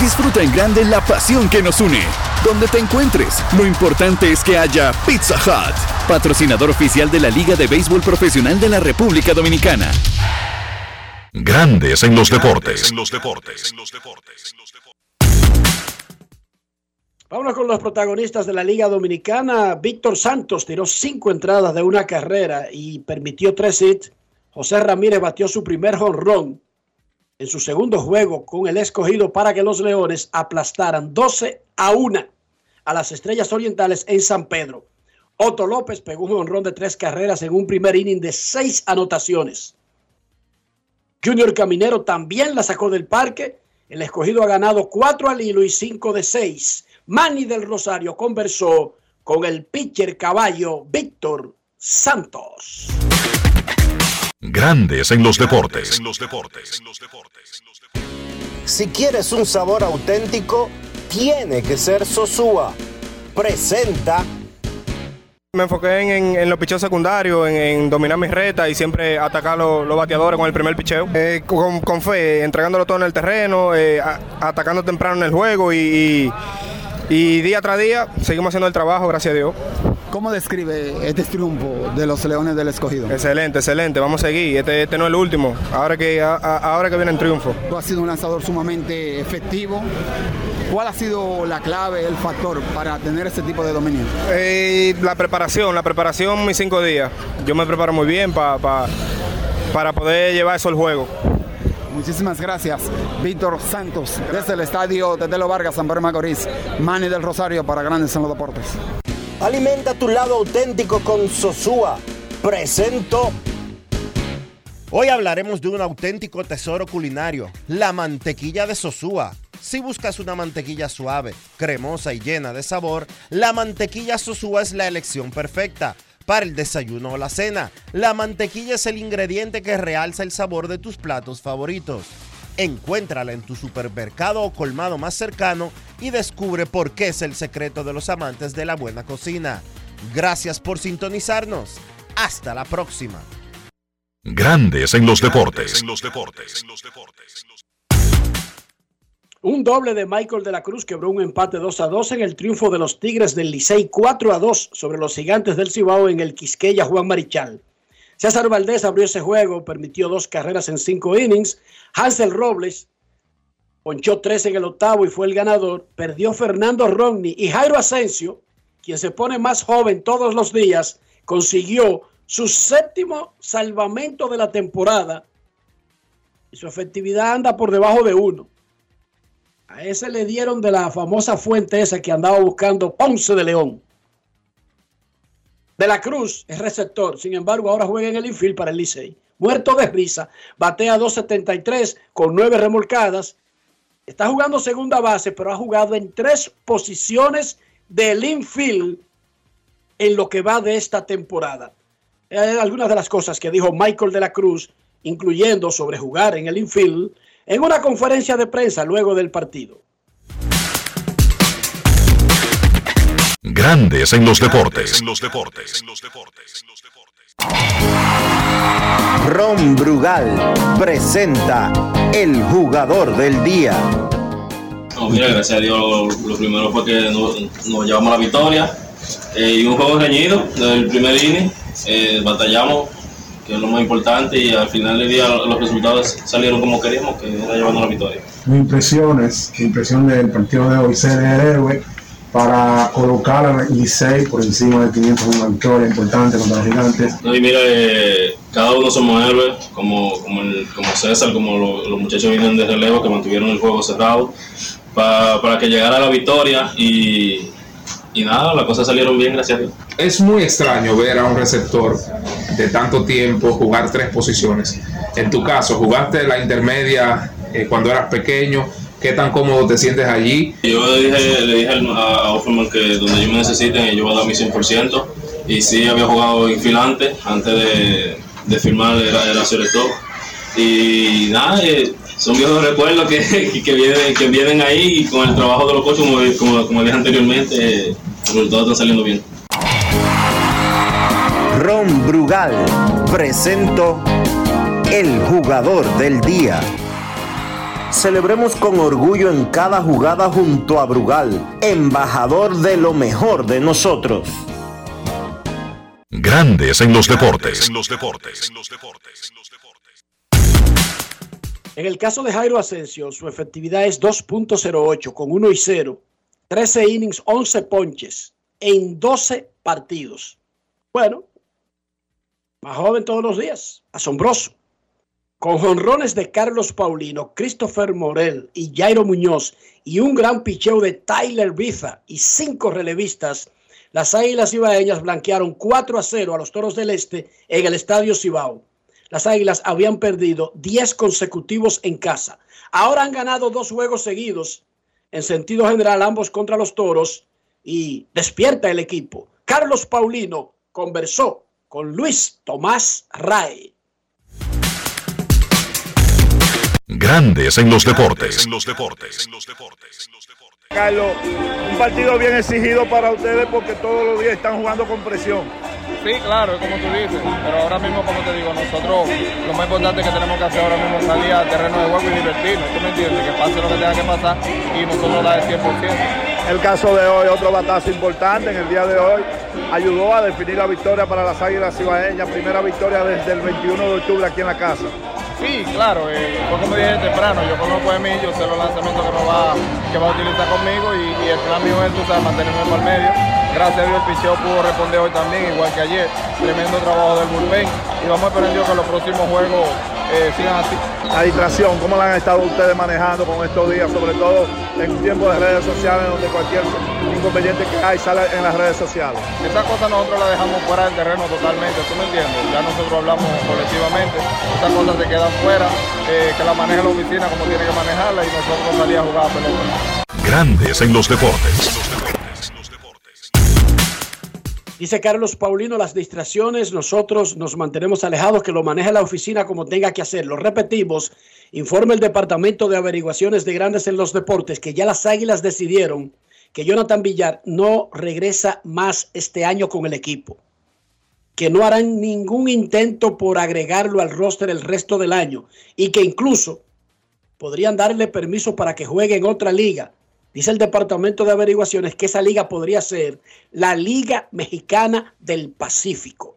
Disfruta en grande la pasión que nos une. Donde te encuentres, lo importante es que haya Pizza Hut, patrocinador oficial de la Liga de Béisbol Profesional de la República Dominicana.
Grandes en los deportes. En los deportes.
Vámonos con los protagonistas de la Liga Dominicana. Víctor Santos tiró cinco entradas de una carrera y permitió tres hits. José Ramírez batió su primer jonrón en su segundo juego con el escogido para que los Leones aplastaran 12 a 1 a las Estrellas Orientales en San Pedro. Otto López pegó un jonrón de tres carreras en un primer inning de seis anotaciones. Junior Caminero también la sacó del parque. El escogido ha ganado cuatro al hilo y cinco de seis. Manny del Rosario conversó con el pitcher caballo Víctor Santos.
Grandes en los deportes.
Si quieres un sabor auténtico, tiene que ser Sosúa. Presenta.
Me enfoqué en, en, en los picheos secundarios, en, en, dominar mis retas y siempre atacar los, los bateadores con el primer picheo. Eh, con, con, fe, entregándolo todo en el terreno, eh, a, atacando temprano en el juego y, y, y día tras día seguimos haciendo el trabajo, gracias a Dios.
¿Cómo describe este triunfo de los Leones del Escogido?
Excelente, excelente. Vamos a seguir. Este, este no es el último. Ahora que, a, a, ahora que viene el triunfo.
Tú has sido un lanzador sumamente efectivo. ¿Cuál ha sido la clave, el factor para tener ese tipo de dominio?
Eh, la preparación, la preparación mis cinco días. Yo me preparo muy bien pa, pa, para poder llevar eso al juego.
Muchísimas gracias, Víctor Santos, desde el estadio Tetelo Vargas, San Pedro Macorís, Manny del Rosario para Grandes en los Deportes.
Alimenta tu lado auténtico con Sosúa. Presento.
Hoy hablaremos de un auténtico tesoro culinario, la mantequilla de Sosúa.
Si buscas una mantequilla suave, cremosa y llena de sabor, la mantequilla Sosúa es la elección perfecta. Para el desayuno o la cena, la mantequilla es el ingrediente que realza el sabor de tus platos favoritos. Encuéntrala en tu supermercado o colmado más cercano y descubre por qué es el secreto de los amantes de la buena cocina. Gracias por sintonizarnos. Hasta la próxima.
Grandes en los deportes.
Un doble de Michael de la Cruz quebró un empate 2 a 2 en el triunfo de los Tigres del Licey 4 a 2 sobre los Gigantes del Cibao en el Quisqueya Juan Marichal. César Valdés abrió ese juego, permitió dos carreras en cinco innings. Hansel Robles ponchó tres en el octavo y fue el ganador. Perdió Fernando Romney y Jairo Asensio, quien se pone más joven todos los días, consiguió su séptimo salvamento de la temporada y su efectividad anda por debajo de uno. A ese le dieron de la famosa fuente esa que andaba buscando Ponce de León. De la Cruz es receptor, sin embargo ahora juega en el infield para el Licey. Muerto de risa, batea 2.73 con nueve remolcadas. Está jugando segunda base, pero ha jugado en tres posiciones del infield en lo que va de esta temporada. Algunas de las cosas que dijo Michael de la Cruz, incluyendo sobre jugar en el infield, en una conferencia de prensa luego del partido.
Grandes en los deportes.
Ron Brugal presenta el jugador del día.
No, mira, gracias a Dios, lo, lo primero fue que nos, nos llevamos la victoria eh, y un juego reñido del primer inning. Eh, batallamos, que es lo más importante, y al final del día los resultados salieron como queríamos, que era llevando la victoria.
Mi impresión es, mi impresión del partido de hoy, ser el héroe para colocar al Licey por encima de 500 en una victoria importante contra los gigantes.
No, y mira, eh, cada uno somos héroes, como, como, el- como César, como lo- los muchachos vienen de relevo que mantuvieron el juego cerrado pa- para que llegara la victoria y, y nada, las cosas salieron bien, gracias a Dios.
Es muy extraño ver a un receptor de tanto tiempo jugar tres posiciones. En tu caso, jugaste la intermedia eh, cuando eras pequeño. ¿Qué tan cómodo te sientes allí?
Yo le dije, le dije a, a Offerman que donde yo me necesiten, yo voy a dar mi 100%. Y sí, había jugado infilante antes de, de firmar, era, era selector. Y nada, eh, son viejos recuerdos que, que, vienen, que vienen ahí y con el trabajo de los coches, como, como, como dije anteriormente, eh, los resultados están saliendo bien.
Ron Brugal presento el jugador del día. Celebremos con orgullo en cada jugada junto a Brugal, embajador de lo mejor de nosotros.
Grandes en los deportes.
En el caso de Jairo Asensio, su efectividad es 2.08 con 1 y 0, 13 innings, 11 ponches en 12 partidos. Bueno, más joven todos los días, asombroso. Con jonrones de Carlos Paulino, Christopher Morel y Jairo Muñoz y un gran picheo de Tyler Biza y cinco relevistas, las Águilas Ibaeñas blanquearon 4 a 0 a los Toros del Este en el Estadio Cibao. Las Águilas habían perdido 10 consecutivos en casa. Ahora han ganado dos juegos seguidos, en sentido general ambos contra los Toros, y despierta el equipo. Carlos Paulino conversó con Luis Tomás Ray.
Grandes en los deportes.
Carlos, un partido bien exigido para ustedes porque todos los días están jugando con presión.
Sí, claro, es como tú dices, pero ahora mismo, como te digo, nosotros lo más importante que tenemos que hacer ahora mismo es salir al terreno de juego y divertirnos, ¿tú me entiendes? Que pase lo que tenga que pasar y nosotros dar el 100%.
El caso de hoy, otro batazo importante en el día de hoy, ayudó a definir la victoria para las Águilas Ibaeñas, primera victoria desde el 21 de octubre aquí en la casa.
Sí, claro, eh, fue como dije temprano, yo conozco a mí, yo sé los lanzamientos que, va, a utilizar conmigo y, el plan mío es, tú sabes, mantenerme por medio. Gracias a Dios el picheo pudo responder hoy también, igual que ayer. Tremendo trabajo del bullpen y vamos a esperar Dios que los próximos juegos eh, sigan así.
La distracción, ¿cómo la han estado ustedes manejando con estos días, sobre todo en un tiempo de redes sociales donde cualquier inconveniente que hay sale en las redes sociales?
Esa cosa nosotros la dejamos fuera del terreno totalmente, ¿tú me entiendes? Ya nosotros hablamos colectivamente, esas cosas se quedan fuera, eh, que la maneje la oficina como tiene que manejarla y nosotros salir a jugar a pelota.
Grandes en los deportes.
Dice Carlos Paulino, las distracciones, nosotros nos mantenemos alejados, que lo maneje la oficina como tenga que hacerlo. Repetimos, informa el Departamento de Averiguaciones de Grandes en los Deportes que ya las Águilas decidieron que Jonathan Villar no regresa más este año con el equipo, que no harán ningún intento por agregarlo al roster el resto del año y que incluso podrían darle permiso para que juegue en otra liga Dice el Departamento de Averiguaciones que esa liga podría ser la Liga Mexicana del Pacífico.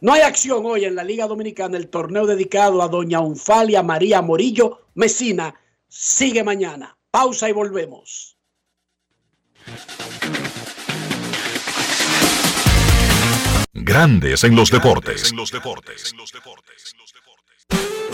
No hay acción hoy en la Liga Dominicana. El torneo dedicado a Doña Unfalia María Morillo Mesina sigue mañana. Pausa y volvemos.
Grandes en los deportes.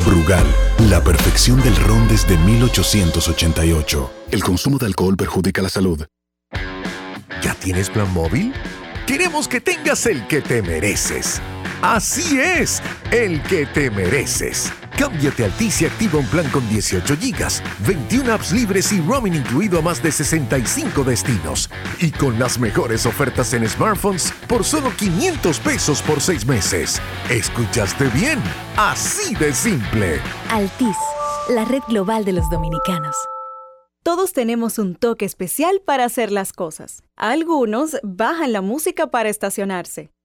Brugal, la perfección del ron desde 1888.
El consumo de alcohol perjudica la salud.
¿Ya tienes plan móvil? Queremos que tengas el que te mereces. Así es, el que te mereces. Cámbiate a Altis y activa un plan con 18 GB, 21 apps libres y roaming incluido a más de 65 destinos. Y con las mejores ofertas en smartphones por solo 500 pesos por 6 meses. ¿Escuchaste bien? Así de simple.
Altis, la red global de los dominicanos. Todos tenemos un toque especial para hacer las cosas. Algunos bajan la música para estacionarse.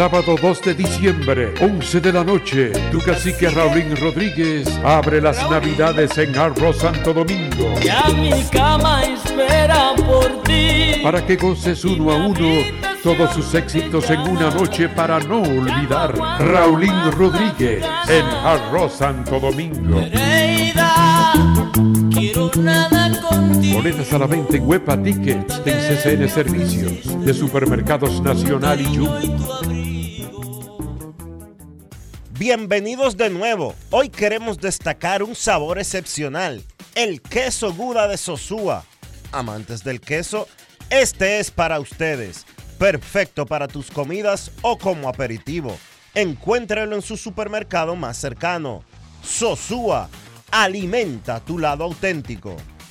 Sábado 2 de diciembre, 11 de la noche, tu cacique Raulín Rodríguez abre las navidades en Arroz Santo Domingo.
Ya mi cama espera por ti.
Para que goces uno a uno todos sus éxitos en una noche para no olvidar. Raulín Rodríguez en Arroz Santo Domingo.
Quiero nada contigo.
Boletas a la venta en Huepa Tickets, en CCN Servicios, de Supermercados Nacional y Jumbo.
Bienvenidos de nuevo. Hoy queremos destacar un sabor excepcional, el queso Guda de Sosúa. Amantes del queso, este es para ustedes. Perfecto para tus comidas o como aperitivo. Encuéntralo en su supermercado más cercano. Sosúa, alimenta tu lado auténtico.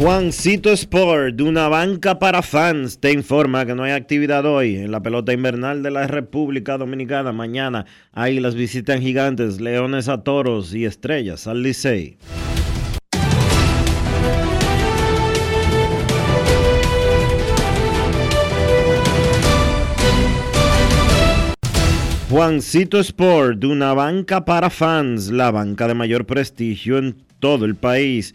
Juancito Sport, de una banca para fans, te informa que no hay actividad hoy en la pelota invernal de la República Dominicana. Mañana ahí las visitan gigantes, leones a toros y estrellas al Licey. Juancito Sport, de una banca para fans, la banca de mayor prestigio en todo el país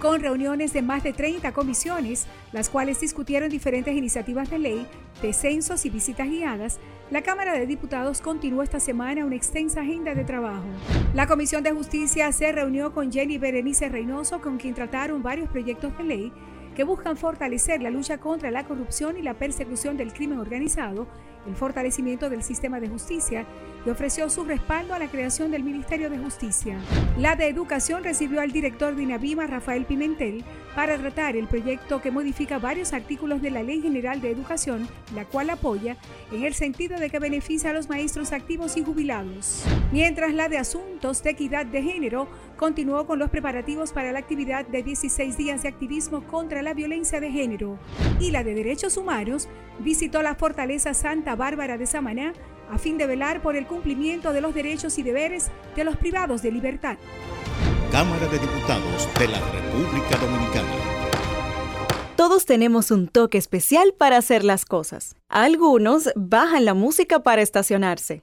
Con reuniones de más de 30 comisiones, las cuales discutieron diferentes iniciativas de ley, descensos y visitas guiadas, la Cámara de Diputados continuó esta semana una extensa agenda de trabajo. La Comisión de Justicia se reunió con Jenny Berenice Reynoso, con quien trataron varios proyectos de ley que buscan fortalecer la lucha contra la corrupción y la persecución del crimen organizado, el fortalecimiento del sistema de justicia y ofreció su respaldo a la creación del Ministerio de Justicia. La de Educación recibió al director de INAVIMA, Rafael Pimentel, para tratar el proyecto que modifica varios artículos de la Ley General de Educación, la cual apoya en el sentido de que beneficia a los maestros activos y jubilados. Mientras la de Asuntos de Equidad de Género continuó con los preparativos para la actividad de 16 días de activismo contra la violencia de género y la de Derechos Humanos visitó la Fortaleza Santa Bárbara de Samaná a fin de velar por el cumplimiento de los derechos y deberes de los privados de libertad.
Cámara de Diputados de la República Dominicana.
Todos tenemos un toque especial para hacer las cosas. Algunos bajan la música para estacionarse.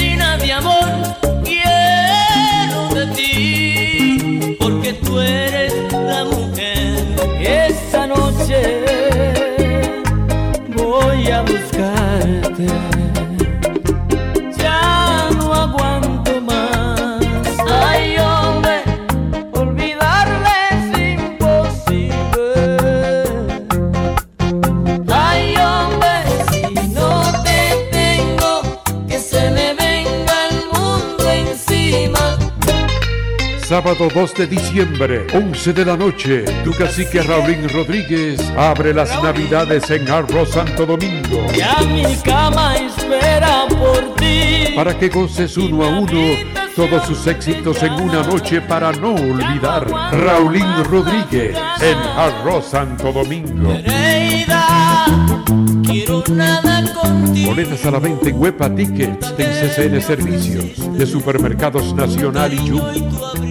Sábado 2 de diciembre, 11 de la noche, tu cacique Raulín Rodríguez abre las navidades en Arroz Santo Domingo.
Ya mi cama espera por ti.
Para que goces uno a uno todos sus éxitos en una noche para no olvidar. Raulín Rodríguez en Arroz Santo Domingo.
Quiero nada contigo.
Boletas a la venta en Huepa Tickets, en CCN Servicios, de Supermercados Nacional y Jumbo.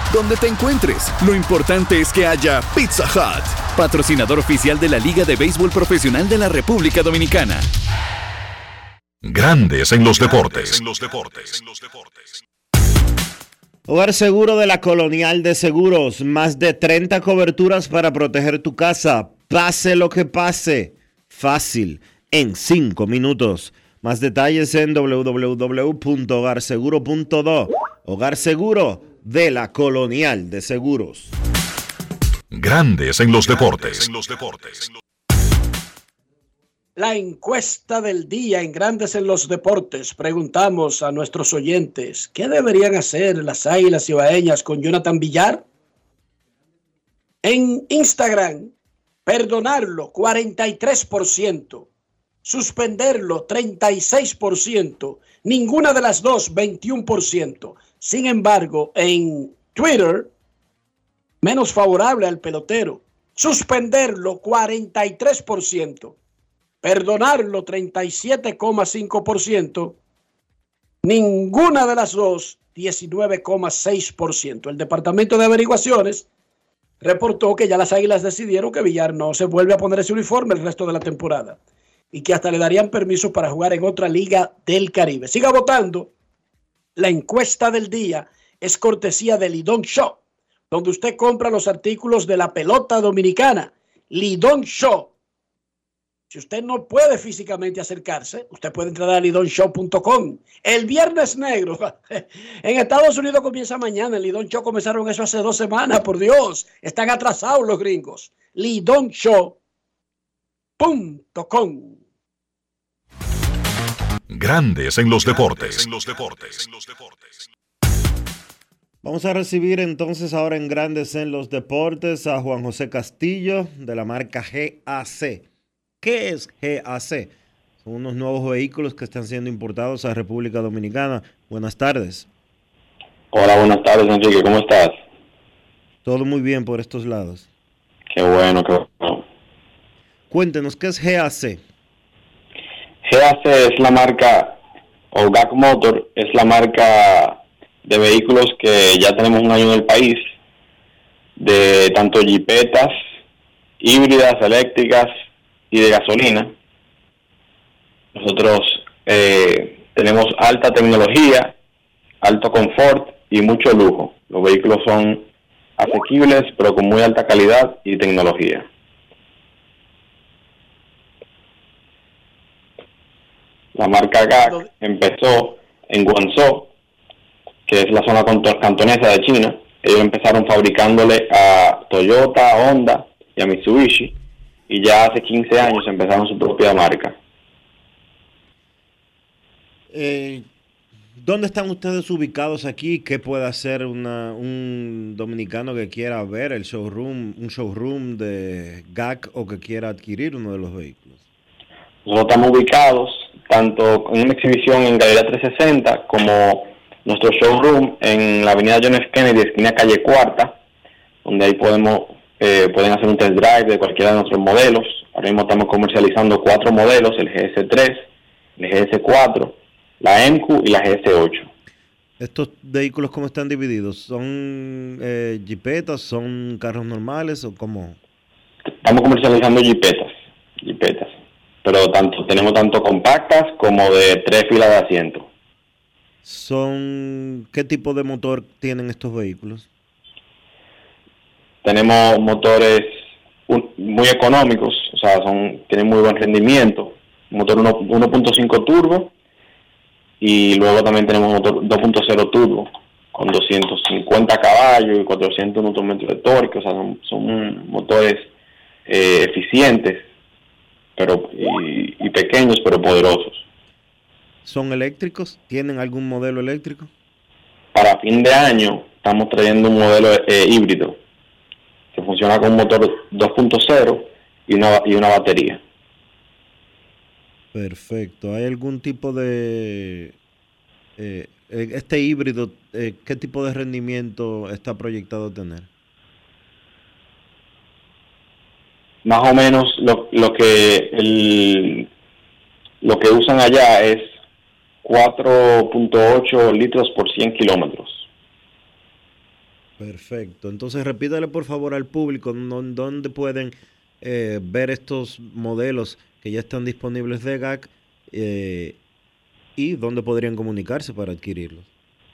Donde te encuentres, lo importante es que haya Pizza Hut, patrocinador oficial de la Liga de Béisbol Profesional de la República Dominicana.
Grandes en los deportes.
Hogar Seguro de la Colonial de Seguros. Más de 30 coberturas para proteger tu casa. Pase lo que pase. Fácil. En 5 minutos. Más detalles en www.hogarseguro.do. Hogar Seguro de la Colonial de Seguros.
Grandes en los deportes.
La encuesta del día en Grandes en los Deportes. Preguntamos a nuestros oyentes, ¿qué deberían hacer las Águilas Ibaeñas con Jonathan Villar? En Instagram, perdonarlo, 43%. Suspenderlo, 36%. Ninguna de las dos, 21%. Sin embargo, en Twitter, menos favorable al pelotero. Suspenderlo, 43%. Perdonarlo, 37,5%. Ninguna de las dos, 19,6%. El Departamento de Averiguaciones reportó que ya las Águilas decidieron que Villar no se vuelve a poner ese uniforme el resto de la temporada y que hasta le darían permiso para jugar en otra liga del Caribe. Siga votando. La encuesta del día es cortesía de Lidón Show, donde usted compra los artículos de la pelota dominicana. Lidón Show. Si usted no puede físicamente acercarse, usted puede entrar a lidonshow.com. El viernes negro en Estados Unidos comienza mañana. El Lidón Show comenzaron eso hace dos semanas, por Dios. Están atrasados los gringos. Lidonshow.com.
Grandes en los deportes.
Vamos a recibir entonces ahora en Grandes en los Deportes a Juan José Castillo de la marca GAC. ¿Qué es GAC? Son unos nuevos vehículos que están siendo importados a República Dominicana. Buenas tardes.
Hola, buenas tardes, Enrique. ¿Cómo estás?
Todo muy bien por estos lados.
Qué bueno, qué bueno.
Cuéntenos, ¿qué es GAC?
GAC es la marca, o GAC Motor es la marca de vehículos que ya tenemos un año en el país, de tanto jipetas, híbridas, eléctricas y de gasolina. Nosotros eh, tenemos alta tecnología, alto confort y mucho lujo. Los vehículos son asequibles, pero con muy alta calidad y tecnología. La marca GAC empezó en Guangzhou, que es la zona canto- cantonesa de China. Ellos empezaron fabricándole a Toyota, Honda y a Mitsubishi. Y ya hace 15 años empezaron su propia marca.
Eh, ¿Dónde están ustedes ubicados aquí? ¿Qué puede hacer una- un dominicano que quiera ver el showroom, un showroom de GAC o que quiera adquirir uno de los vehículos?
Nosotros estamos ubicados tanto en una exhibición en Galería 360 como nuestro showroom en la avenida John F. Kennedy, esquina calle Cuarta, donde ahí podemos eh, pueden hacer un test drive de cualquiera de nuestros modelos. Ahora mismo estamos comercializando cuatro modelos, el GS3, el GS4, la MQ y la GS8.
¿Estos vehículos cómo están divididos? ¿Son eh, jipetas? ¿Son carros normales o cómo?
Estamos comercializando jipetas, jipetas, pero tanto tenemos tanto compactas como de tres filas de asiento.
¿Son qué tipo de motor tienen estos vehículos?
Tenemos motores muy económicos, o sea, son tienen muy buen rendimiento. Motor uno- 1.5 turbo y luego también tenemos motor 2.0 turbo con 250 caballos y 400 Nm de torque, o sea, son, son motores eh, eficientes pero y, y pequeños pero poderosos.
¿Son eléctricos? ¿Tienen algún modelo eléctrico?
Para fin de año estamos trayendo un modelo eh, híbrido que funciona con un motor 2.0 y una, y una batería.
Perfecto. ¿Hay algún tipo de... eh, eh, este híbrido, eh, qué tipo de rendimiento está proyectado tener?
Más o menos lo, lo que el, lo que usan allá es 4.8 litros por 100 kilómetros.
Perfecto. Entonces repítale por favor al público dó- dónde pueden eh, ver estos modelos que ya están disponibles de GAC eh, y dónde podrían comunicarse para adquirirlos.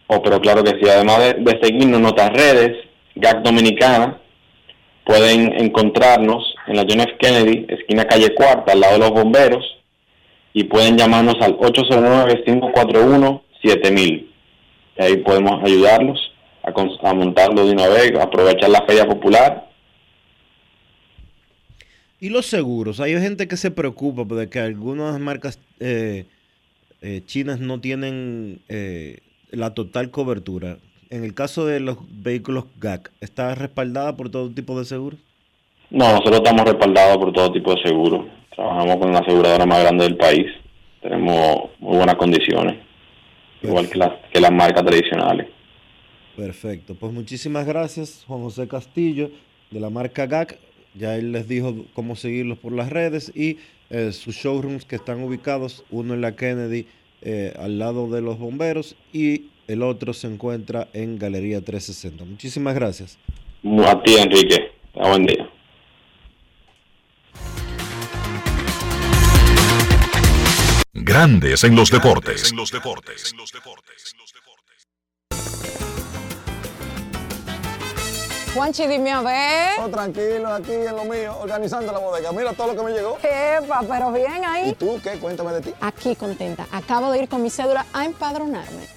Oh, pero claro que sí, además de, de seguirnos en nuestras redes, GAC Dominicana, pueden encontrarnos en la John F. Kennedy, esquina calle Cuarta, al lado de los bomberos, y pueden llamarnos al 809-541-7000. Y ahí podemos ayudarlos a, a montarlo de una vez, aprovechar la feria popular.
Y los seguros, hay gente que se preocupa de que algunas marcas eh, eh, chinas no tienen eh, la total cobertura. En el caso de los vehículos GAC, ¿está respaldada por todo tipo de seguros?
No, nosotros estamos respaldados por todo tipo de seguros. Trabajamos con la aseguradora más grande del país. Tenemos muy buenas condiciones, igual que las, que las marcas tradicionales.
Perfecto, pues muchísimas gracias Juan José Castillo de la marca GAC. Ya él les dijo cómo seguirlos por las redes y eh, sus showrooms que están ubicados, uno en la Kennedy eh, al lado de los bomberos y el otro se encuentra en Galería 360. Muchísimas gracias.
A ti, Enrique. Buen día.
Grandes en los deportes.
Juanchi, dime a ver.
Oh, tranquilo, aquí en lo mío, organizando la bodega. Mira todo lo que me llegó.
Epa, pero bien ahí.
¿Y tú qué? Cuéntame de ti.
Aquí contenta. Acabo de ir con mi cédula a empadronarme.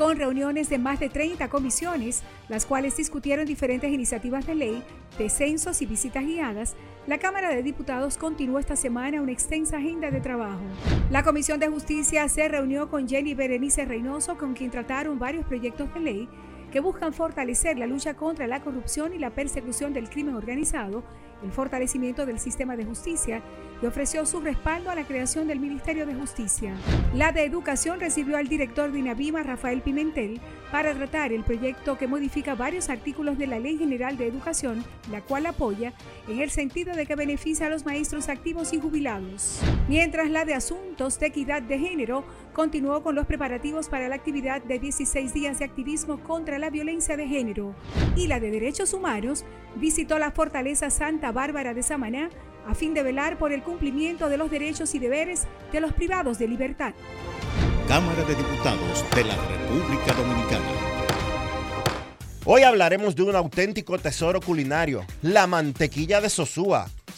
Con reuniones de más de 30 comisiones, las cuales discutieron diferentes iniciativas de ley, descensos y visitas guiadas, la Cámara de Diputados continuó esta semana una extensa agenda de trabajo. La Comisión de Justicia se reunió con Jenny Berenice Reynoso, con quien trataron varios proyectos de ley, que buscan fortalecer la lucha contra la corrupción y la persecución del crimen organizado, el fortalecimiento del sistema de justicia y ofreció su respaldo a la creación del Ministerio de Justicia. La de Educación recibió al director de INAVIMA, Rafael Pimentel, para tratar el proyecto que modifica varios artículos de la Ley General de Educación, la cual apoya en el sentido de que beneficia a los maestros activos y jubilados. Mientras la de Asuntos de Equidad de Género continuó con los preparativos para la actividad de 16 días de activismo contra la violencia de género y la de Derechos Humanos visitó la Fortaleza Santa Bárbara de Samaná a fin de velar por el cumplimiento de los derechos y deberes de los privados de libertad.
Cámara de Diputados de la República Dominicana.
Hoy hablaremos de un auténtico tesoro culinario, la mantequilla de Sosúa.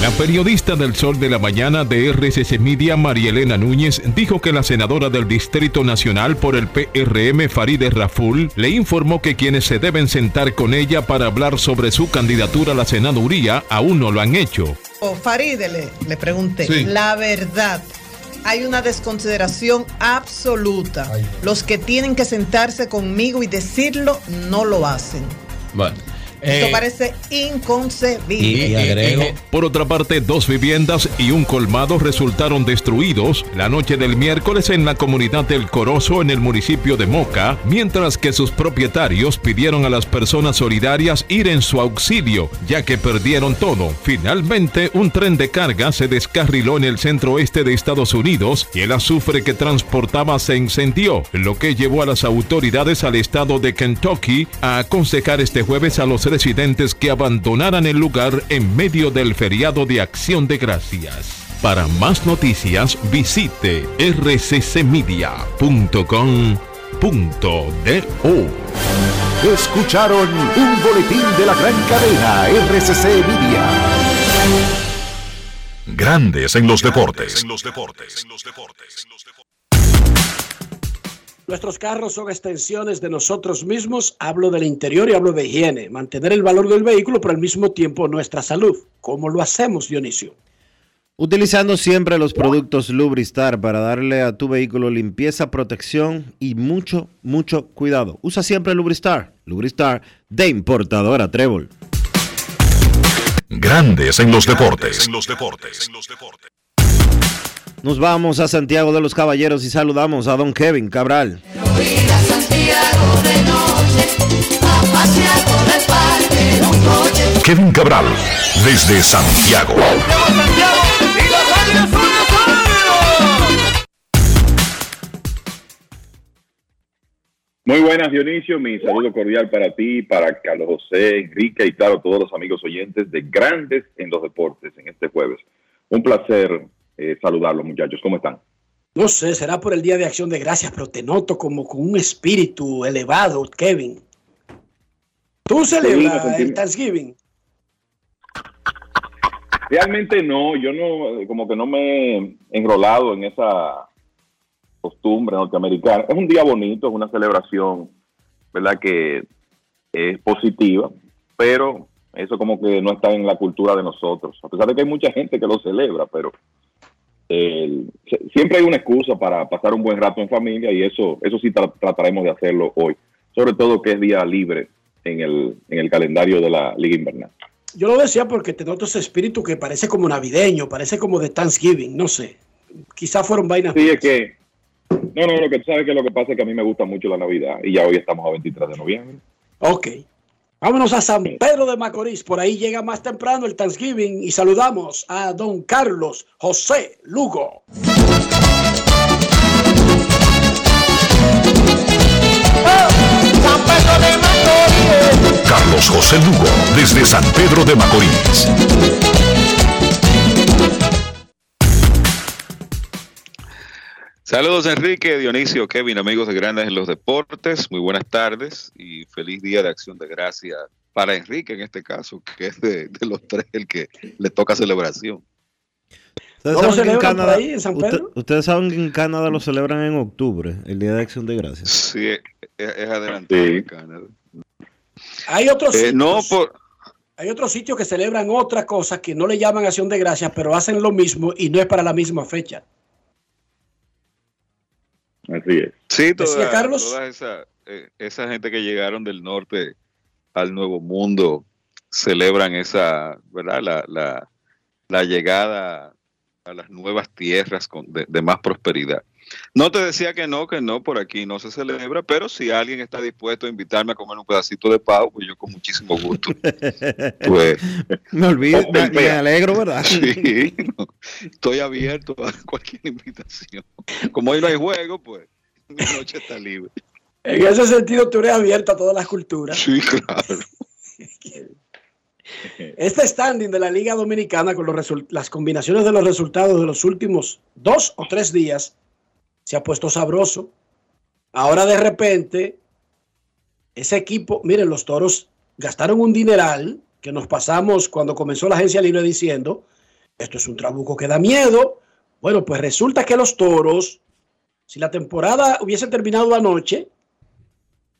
La periodista del Sol de la Mañana de RCC Media, María Elena Núñez, dijo que la senadora del Distrito Nacional por el PRM, Faride Raful, le informó que quienes se deben sentar con ella para hablar sobre su candidatura a la senaduría aún no lo han hecho.
O Faride le, le pregunté,
Sí.
la verdad, hay una desconsideración absoluta. Los que tienen que sentarse conmigo y decirlo no lo hacen.
Bueno.
Esto
Eh,
parece inconcebible.
Por otra parte, dos viviendas y un colmado resultaron destruidos la noche del miércoles en la comunidad del Corozo en el municipio de Moca, mientras que sus propietarios pidieron a las personas solidarias ir en su auxilio, ya que perdieron todo. Finalmente, un tren de carga se descarriló en el centro oeste de Estados Unidos y el azufre que transportaba se incendió, lo que llevó a las autoridades al estado de Kentucky a aconsejar este jueves a los residentes que abandonaran el lugar en medio del feriado de Acción de Gracias. Para más noticias, visite rccmedia.com.do.
Escucharon un boletín de la gran cadena RCC Media.
Grandes en los deportes.
Nuestros carros son extensiones de nosotros mismos. Hablo del interior y hablo de higiene. Mantener el valor del vehículo, pero al mismo tiempo nuestra salud. ¿Cómo lo hacemos, Dionisio?
Utilizando siempre los productos Lubristar para darle a tu vehículo limpieza, protección y mucho, mucho cuidado. Usa siempre Lubristar. Lubristar de importadora Trébol.
Grandes en los deportes.
Nos vamos a Santiago de los Caballeros y saludamos a don Kevin Cabral.
Kevin Cabral, desde Santiago.
Muy buenas, Dionisio. Mi saludo cordial para ti, para Carlos José, Enrique y claro, todos los amigos oyentes de Grandes en los Deportes en este jueves. Un placer eh, saludarlos, muchachos. ¿Cómo están?
No sé, será por el Día de Acción de Gracias, pero te noto como con un espíritu elevado, Kevin. ¿Tú celebras el Thanksgiving?
Realmente no, yo no, como que no me he enrolado en esa costumbre norteamericana. Es un día bonito, es una celebración, ¿verdad? Que es positiva, pero eso como que no está en la cultura de nosotros. A pesar de que hay mucha gente que lo celebra, pero se- siempre hay una excusa para pasar un buen rato en familia y eso, eso sí tra- trataremos de hacerlo hoy. Sobre todo que es día libre en el, en el calendario de la Liga Invernal.
Yo lo decía porque te noto ese espíritu que parece como navideño, parece como de Thanksgiving, no sé. Quizás fueron vainas.
Sí, es que. No, no, lo que tú sabes que lo que pasa es que a mí me gusta mucho la Navidad y ya hoy estamos a 23 de noviembre.
Ok. Vámonos a San Pedro de Macorís. Por ahí llega más temprano el Thanksgiving y saludamos a don Carlos José Lugo.
Carlos José Lugo, desde San Pedro de Macorís.
Saludos Enrique, Dionisio, Kevin, amigos de Grandes en los Deportes. Muy buenas tardes y feliz día de acción de gracia para Enrique en este caso, que es de, de los tres el que le toca celebración.
¿Ustedes
¿No lo
saben que en Canadá-
ahí, en San
usted-
Pedro?
ustedes saben que en Canadá lo celebran en octubre, el Día de Acción de Gracias.
Sí, es, es adelantado en Canadá.
Hay otros
Eh,
sitios,
no, por,
hay otros sitios que celebran otra cosa que no le llaman acción de gracias, pero hacen lo mismo y no es para la misma fecha.
Así es.
Sí,
Decía
toda,
Carlos.
toda esa, eh, esa gente que llegaron del norte al Nuevo Mundo celebran esa, ¿verdad? La, la, la llegada a las nuevas tierras con, de, de más prosperidad. No te decía que no, que no, por aquí no se celebra, pero si alguien está dispuesto a invitarme a comer un pedacito de pavo, pues yo con muchísimo gusto. Pues,
Me olvido, me, alegro, ¿verdad?
Sí, no, estoy abierto a cualquier invitación. Como hoy no hay juego, pues mi noche está libre.
En ese sentido, tú eres abierto a todas las culturas.
Sí, claro.
Este standing de la Liga Dominicana con los las combinaciones de los resultados de los últimos dos o tres días se ha puesto sabroso. Ahora de repente, ese equipo, miren, los toros gastaron un dineral que nos pasamos cuando comenzó la agencia libre diciendo, esto es un trabuco que da miedo. Bueno, pues resulta que los toros, si la temporada hubiese terminado anoche,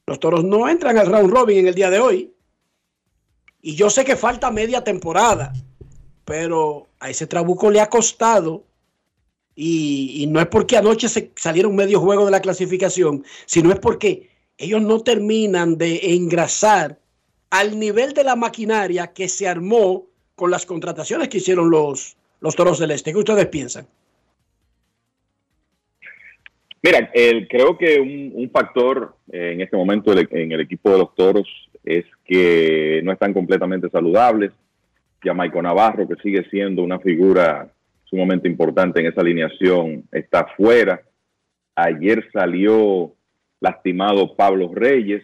los toros no entran al round robin en el día de hoy. Y yo sé que falta media temporada, pero a ese Trabuco le ha costado. Y, y no es porque anoche se salieron medio juego de la clasificación, sino es porque ellos no terminan de engrasar al nivel de la maquinaria que se armó con las contrataciones que hicieron los, los toros del este. ¿Qué ustedes piensan?
Mira, creo que un, factor eh, en este momento en el equipo de los toros es que no están completamente saludables. Jamaico Navarro, que sigue siendo una figura sumamente importante en esa alineación, está fuera. Ayer salió lastimado Pablo Reyes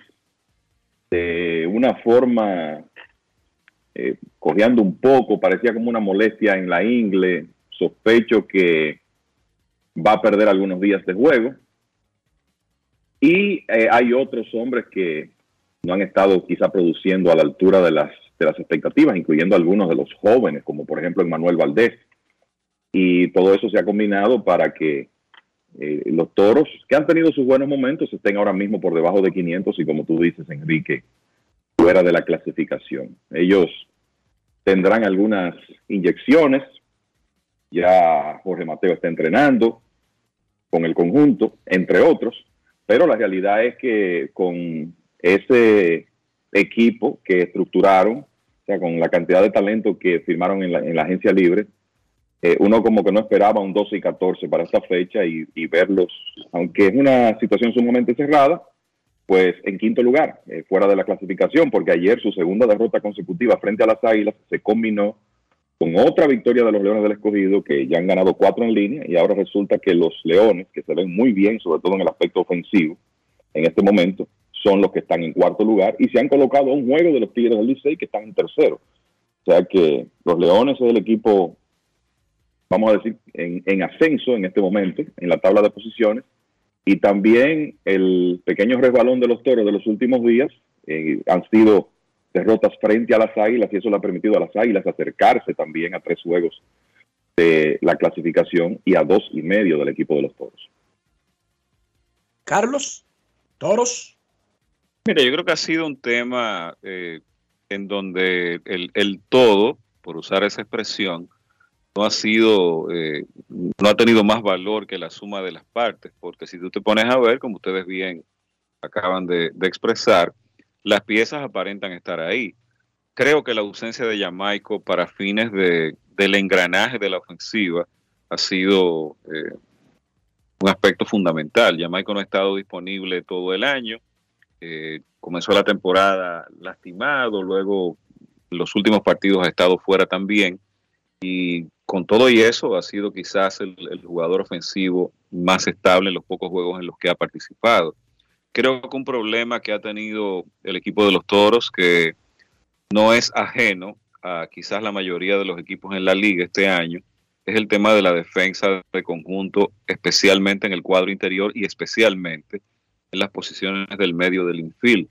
de una forma eh, cojeando un poco, parecía como una molestia en la ingle. Sospecho que va a perder algunos días de juego. Y eh, hay otros hombres que no han estado quizá produciendo a la altura de las, de las expectativas, incluyendo algunos de los jóvenes, como por ejemplo Manuel Valdés. Y todo eso se ha combinado para que eh, los toros, que han tenido sus buenos momentos, estén ahora mismo por debajo de 500 y como tú dices, Enrique, fuera de la clasificación. Ellos tendrán algunas inyecciones, ya Jorge Mateo está entrenando con el conjunto, entre otros, pero la realidad es que con ese equipo que estructuraron, o sea, con la cantidad de talento que firmaron en la, en la agencia libre, eh, uno como que no esperaba un 12 y 14 para esta fecha y, verlos, aunque es una situación sumamente cerrada, pues en quinto lugar, eh, fuera de la clasificación, porque ayer su segunda derrota consecutiva frente a las Águilas se combinó con otra victoria de los Leones del Escogido, que ya han ganado cuatro en línea, y ahora resulta que los Leones, que se ven muy bien, sobre todo en el aspecto ofensivo, en este momento, son los que están en cuarto lugar y se han colocado a un juego de los Tigres del Licey que están en tercero. O sea que los Leones es el equipo vamos a decir, en, en ascenso en este momento, en la tabla de posiciones, y también el pequeño resbalón de los toros de los últimos días eh, han sido derrotas frente a las águilas y eso le ha permitido a las águilas acercarse también a tres juegos de la clasificación y a dos y medio del equipo de los toros.
Carlos, toros.
Mira, yo creo que ha sido un tema eh, en donde el, el todo, por usar esa expresión, no ha sido, eh, no ha tenido más valor que la suma de las partes, porque si tú te pones a ver, como ustedes bien acaban de, expresar, las piezas aparentan estar ahí. Creo que la ausencia de Jamaico para fines de, del engranaje de la ofensiva ha sido eh, un aspecto fundamental. Jamaico no ha estado disponible todo el año. Eh, comenzó la temporada lastimado, luego los últimos partidos ha estado fuera también. Y con todo y eso ha sido quizás el, jugador ofensivo más estable en los pocos juegos en los que ha participado creo que un problema que ha tenido el equipo de los Toros, que no es ajeno a quizás la mayoría de los equipos en la liga este año, es el tema de la defensa de conjunto, especialmente en el cuadro interior y especialmente en las posiciones del medio del infield.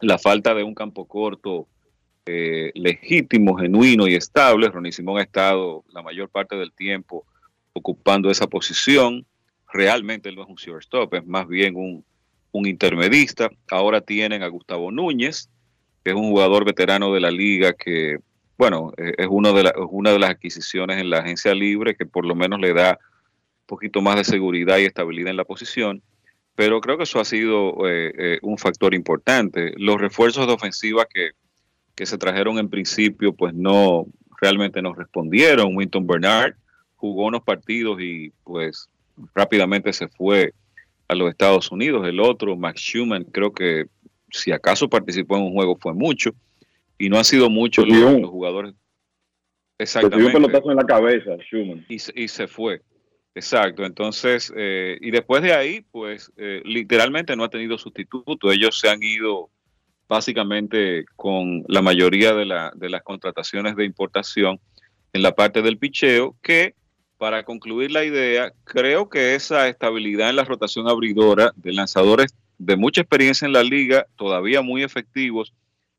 La falta de un campo corto eh, legítimo, genuino y estable. Ronnie Simón ha estado la mayor parte del tiempo ocupando esa posición. Realmente él no es un shortstop, es más bien un, un intermedista. Ahora tienen a Gustavo Núñez, que es un jugador veterano de la liga que, bueno, eh, es uno de la- una de las adquisiciones en la agencia libre que por lo menos le da un poquito más de seguridad y estabilidad en la posición. Pero creo que eso ha sido eh, un factor importante. Los refuerzos de ofensiva que, que se trajeron en principio, pues no realmente nos respondieron. Winton Bernard jugó unos partidos y pues rápidamente se fue a los Estados Unidos. El otro, Max Schumann, creo que si acaso participó en un juego fue mucho y no ha sido mucho los, los jugadores.
Recibió un
Exactamente.
pelotazo en la cabeza, Schumann.
Y, se- y se fue. Exacto. Entonces, eh, y después de ahí, pues eh, literalmente no ha tenido sustituto. Ellos se han ido básicamente con la mayoría de, de las contrataciones de importación en la parte del picheo, que para concluir la idea, creo que esa estabilidad en la rotación abridora de lanzadores de mucha experiencia en la liga, todavía muy efectivos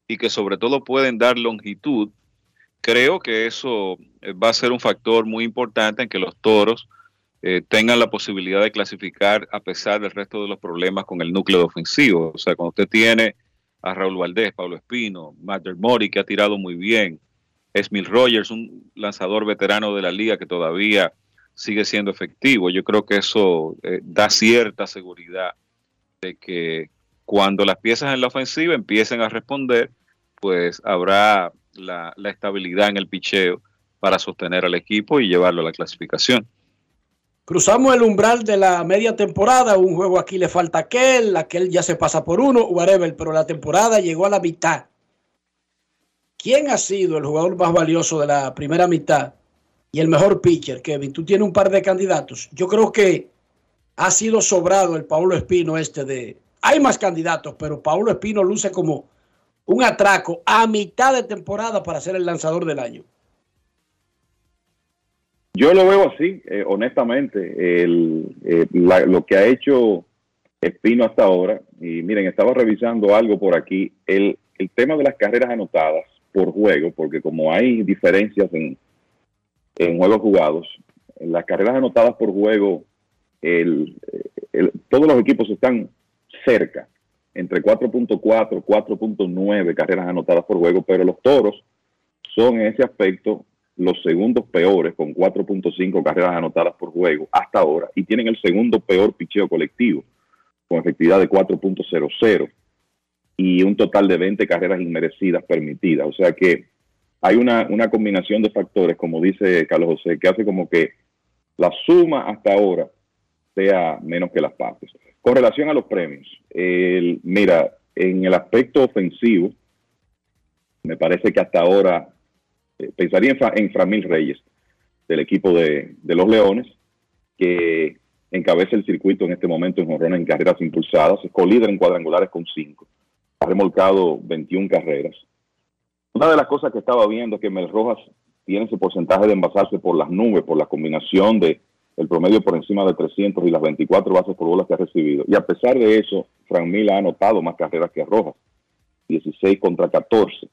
y que sobre todo pueden dar longitud, creo que eso eh, va a ser un factor muy importante en que los toros eh, tengan la posibilidad de clasificar a pesar del resto de los problemas con el núcleo ofensivo. O sea, cuando usted tiene a Raúl Valdés, Pablo Espino, Matt Mori, que ha tirado muy bien, Esmil Rogers, un lanzador veterano de la liga que todavía sigue siendo efectivo. Yo creo que eso eh, da cierta seguridad de que cuando las piezas en la ofensiva empiecen a responder, pues habrá la, la estabilidad en el picheo para sostener al equipo y llevarlo a la clasificación.
Cruzamos el umbral de la media temporada, un juego aquí le falta aquel, aquel ya se pasa por uno, whatever, pero la temporada llegó a la mitad. ¿Quién ha sido el jugador más valioso de la primera mitad y el mejor pitcher, Kevin? Tú tienes un par de candidatos. Yo creo que ha sido sobrado el Paulo Espino este de... Hay más candidatos, pero Paulo Espino luce como un atraco a mitad de temporada para ser el lanzador del año.
Yo lo veo así, eh, honestamente. El, eh, la- lo que ha hecho Espino hasta ahora, y miren, estaba revisando algo por aquí, el, el tema de las carreras anotadas por juego, porque como hay diferencias en, en juegos jugados, las carreras anotadas por juego, el- el- todos los equipos están cerca, entre 4.4, 4.9 carreras anotadas por juego, pero los toros son en ese aspecto los segundos peores con 4.5 carreras anotadas por juego hasta ahora y tienen el segundo peor picheo colectivo con efectividad de 4.00 y un total de 20 carreras inmerecidas permitidas. O sea que hay una, una combinación de factores, como dice Carlos José, que hace como que la suma hasta ahora sea menos que las partes. Con relación a los premios, el- mira, en el aspecto ofensivo, me parece que hasta ahora eh, pensaría en, en Framil Reyes, del equipo de, de los Leones, que encabeza el circuito en este momento en jorrones en carreras impulsadas, es colíder en cuadrangulares con 5, ha remolcado 21 carreras. Una de las cosas que estaba viendo es que Mel Rojas tiene ese porcentaje de envasarse por las nubes, por la combinación de el promedio por encima de 300 y las 24 bases por bolas que ha recibido. Y a pesar de eso, Frank Mil ha anotado más carreras que Rojas, 16 contra 14,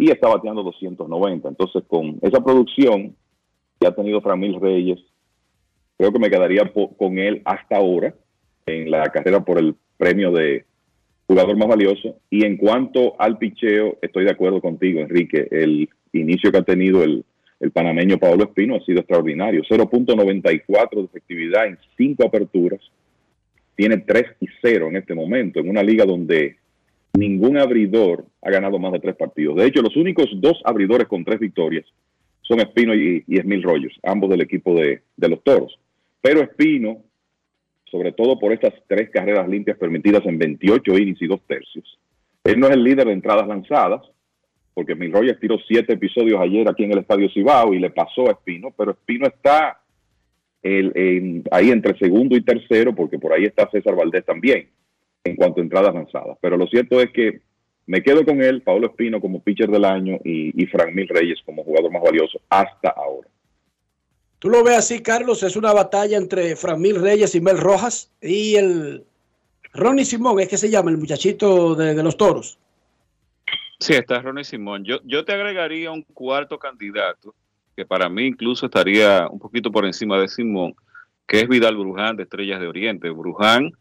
y está bateando 290. Entonces, con esa producción que ha tenido Frank Mil Reyes, creo que me quedaría con él hasta ahora en la carrera por el premio de jugador más valioso. Y en cuanto al picheo, estoy de acuerdo contigo, Enrique. El inicio que ha tenido el, el panameño Pablo Espino ha sido extraordinario. 0.94 de efectividad en cinco aperturas. Tiene 3 y 0 en este momento, en una liga donde ningún abridor ha ganado más de tres partidos. De hecho, los únicos dos abridores con tres victorias son Espino y, y Esmil ambos del equipo de, de los Toros. Pero Espino, sobre todo por estas tres carreras limpias permitidas en 28 innings y dos tercios, él no es el líder de entradas lanzadas, porque Esmil Rogers tiró siete episodios ayer aquí en el Estadio Cibao y le pasó a Espino, pero Espino está el- en- ahí entre segundo y tercero, porque por ahí está César Valdés también, en cuanto a entradas lanzadas. Pero lo cierto es que me quedo con él, Pablo Espino como pitcher del año y, y Frank Mil Reyes como jugador más valioso hasta ahora.
¿Tú lo ves así, Carlos? Es una batalla entre Framil Reyes y Mel Rojas y el Ronnie Simón, es que se llama el muchachito de, de los toros.
Sí, está Ronnie Simón. Yo, yo te agregaría un cuarto candidato, que para mí incluso estaría un poquito por encima de Simón, que es Vidal Bruján de Estrellas de Oriente. Bruján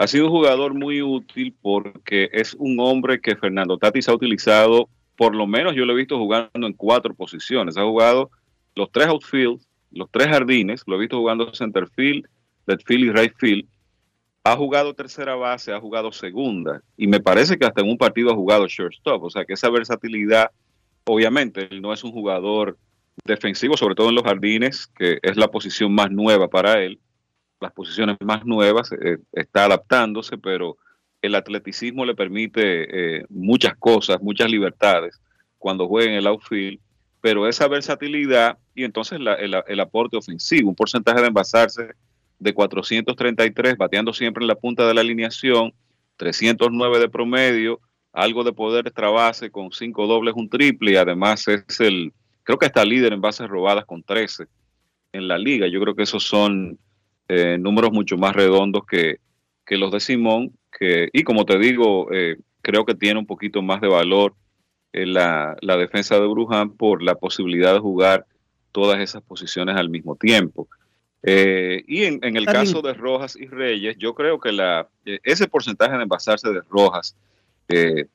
ha sido un jugador muy útil porque es un hombre que Fernando Tatis ha utilizado, por lo menos yo lo he visto jugando en cuatro posiciones. Ha jugado los tres outfields, los tres jardines, lo he visto jugando center field, left field y right field. Ha jugado tercera base, ha jugado segunda y me parece que hasta en un partido ha jugado shortstop. O sea que esa versatilidad, obviamente, él no es un jugador defensivo, sobre todo en los jardines, que es la posición más nueva para él. Las posiciones más nuevas eh, está adaptándose, pero el atleticismo le permite eh, muchas cosas, muchas libertades cuando juega en el outfield, pero esa versatilidad y entonces la- el, el aporte ofensivo, un porcentaje de envasarse de 433, bateando siempre en la punta de la alineación, 309 de promedio, algo de poder extra con cinco dobles, un triple y además es el, creo que está líder en bases robadas con 13 en la liga. Yo creo que esos son eh, números mucho más redondos que, que los de Simón, que, y como te digo, eh, creo que tiene un poquito más de valor en la, la defensa de Bruján por la posibilidad de jugar todas esas posiciones al mismo tiempo. Eh, y en, en el caso de Rojas y Reyes, yo creo que la, eh, ese porcentaje de envasarse de Rojas, eh,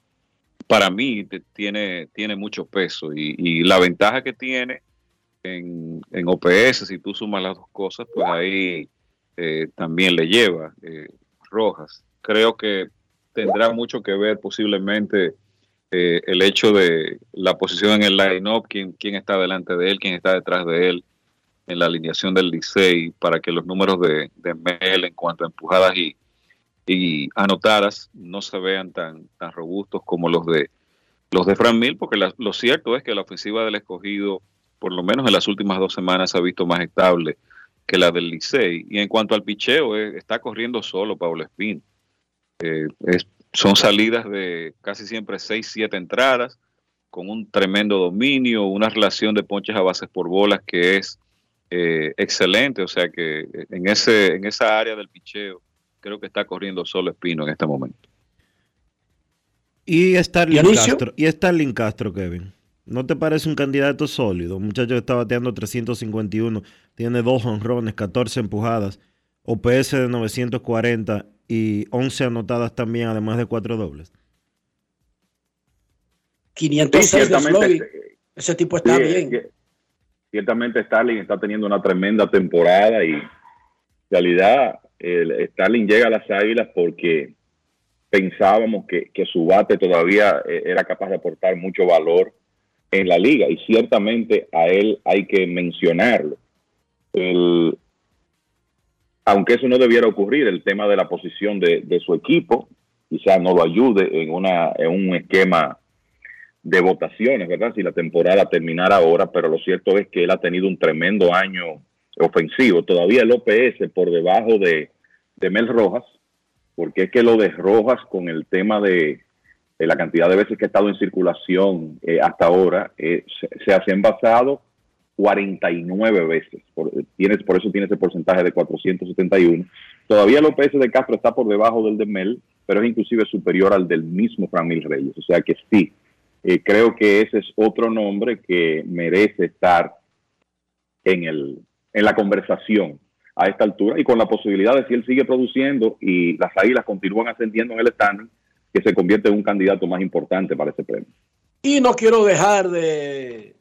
para mí te- tiene, tiene mucho peso y, y la ventaja que tiene en, en OPS, si tú sumas las dos cosas, pues ahí eh, también le lleva eh, Rojas. Creo que tendrá mucho que ver posiblemente eh, el hecho de la posición en el line-up, quién, quién está delante de él, quién está detrás de él en la alineación del Licey para que los números de, Mel en cuanto a empujadas y, y anotadas no se vean tan, tan robustos como los de los de Fran Mil, porque la- lo cierto es que la ofensiva del escogido, por lo menos en las últimas dos semanas, se ha visto más estable que la del Licey. Y en cuanto al picheo, eh, está corriendo solo Pablo Espín. Eh, es- son salidas de casi siempre 6, 7 entradas, con un tremendo dominio, una relación de ponches a bases por bolas que es eh, excelente. O sea que en, ese, en esa área del picheo, creo que está corriendo solo Espino en este momento.
Y Starling. Castro, y Starling Castro, Kevin. ¿No te parece un candidato sólido? Un muchacho que está bateando 351, tiene dos honrones, 14 empujadas, OPS de 940 y 11 anotadas también, además de cuatro dobles.
506
Sí,
de
ciertamente,
slogan. Ese tipo está
Sí,
bien.
es que ciertamente Starling está teniendo una tremenda temporada y en realidad el Starling llega a las Águilas porque pensábamos que, que su bate todavía eh, era capaz de aportar mucho valor en la liga y ciertamente a él hay que mencionarlo. El- aunque eso no debiera ocurrir, el tema de la posición de, de su equipo quizás no lo ayude en, una, en un esquema de votaciones, ¿verdad? Si la temporada terminara ahora, pero lo cierto es que él ha tenido un tremendo año ofensivo. Todavía el OPS por debajo de, de Mel Rojas, porque es que lo de Rojas con el tema de, de la cantidad de veces que ha estado en circulación eh, hasta ahora, eh, se, se ha envasado 49 veces. Por, tienes, por eso tiene ese porcentaje de 471. Todavía el OPS de Castro está por debajo del de Mel, pero es inclusive superior al del mismo Framil Reyes. O sea que sí, eh, creo que ese es otro nombre que merece estar en, el, en la conversación a esta altura y con la posibilidad de si él sigue produciendo y las águilas continúan ascendiendo en el standing, que se convierte en un candidato más importante para ese premio.
Y no quiero dejar de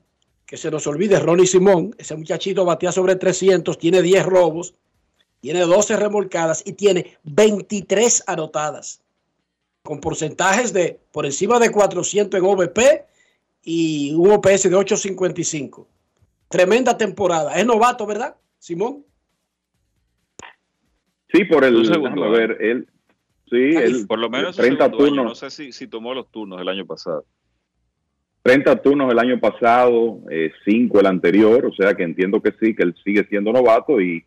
que se nos olvide Ronnie Simón, ese muchachito batea sobre 300, tiene 10 robos, tiene 12 remolcadas y tiene 23 anotadas, con porcentajes de por encima de 400 en OVP y un OPS de 855. Tremenda temporada. Es novato, ¿verdad, Simón?
Sí, por el.
Un segundo
déjame ver, él. Sí, él.
Por lo menos el
30
segundo año,
turnos.
no sé si, si tomó los turnos el año pasado.
30 turnos el año pasado, 5 el anterior, o sea que entiendo que sí, que él sigue siendo novato y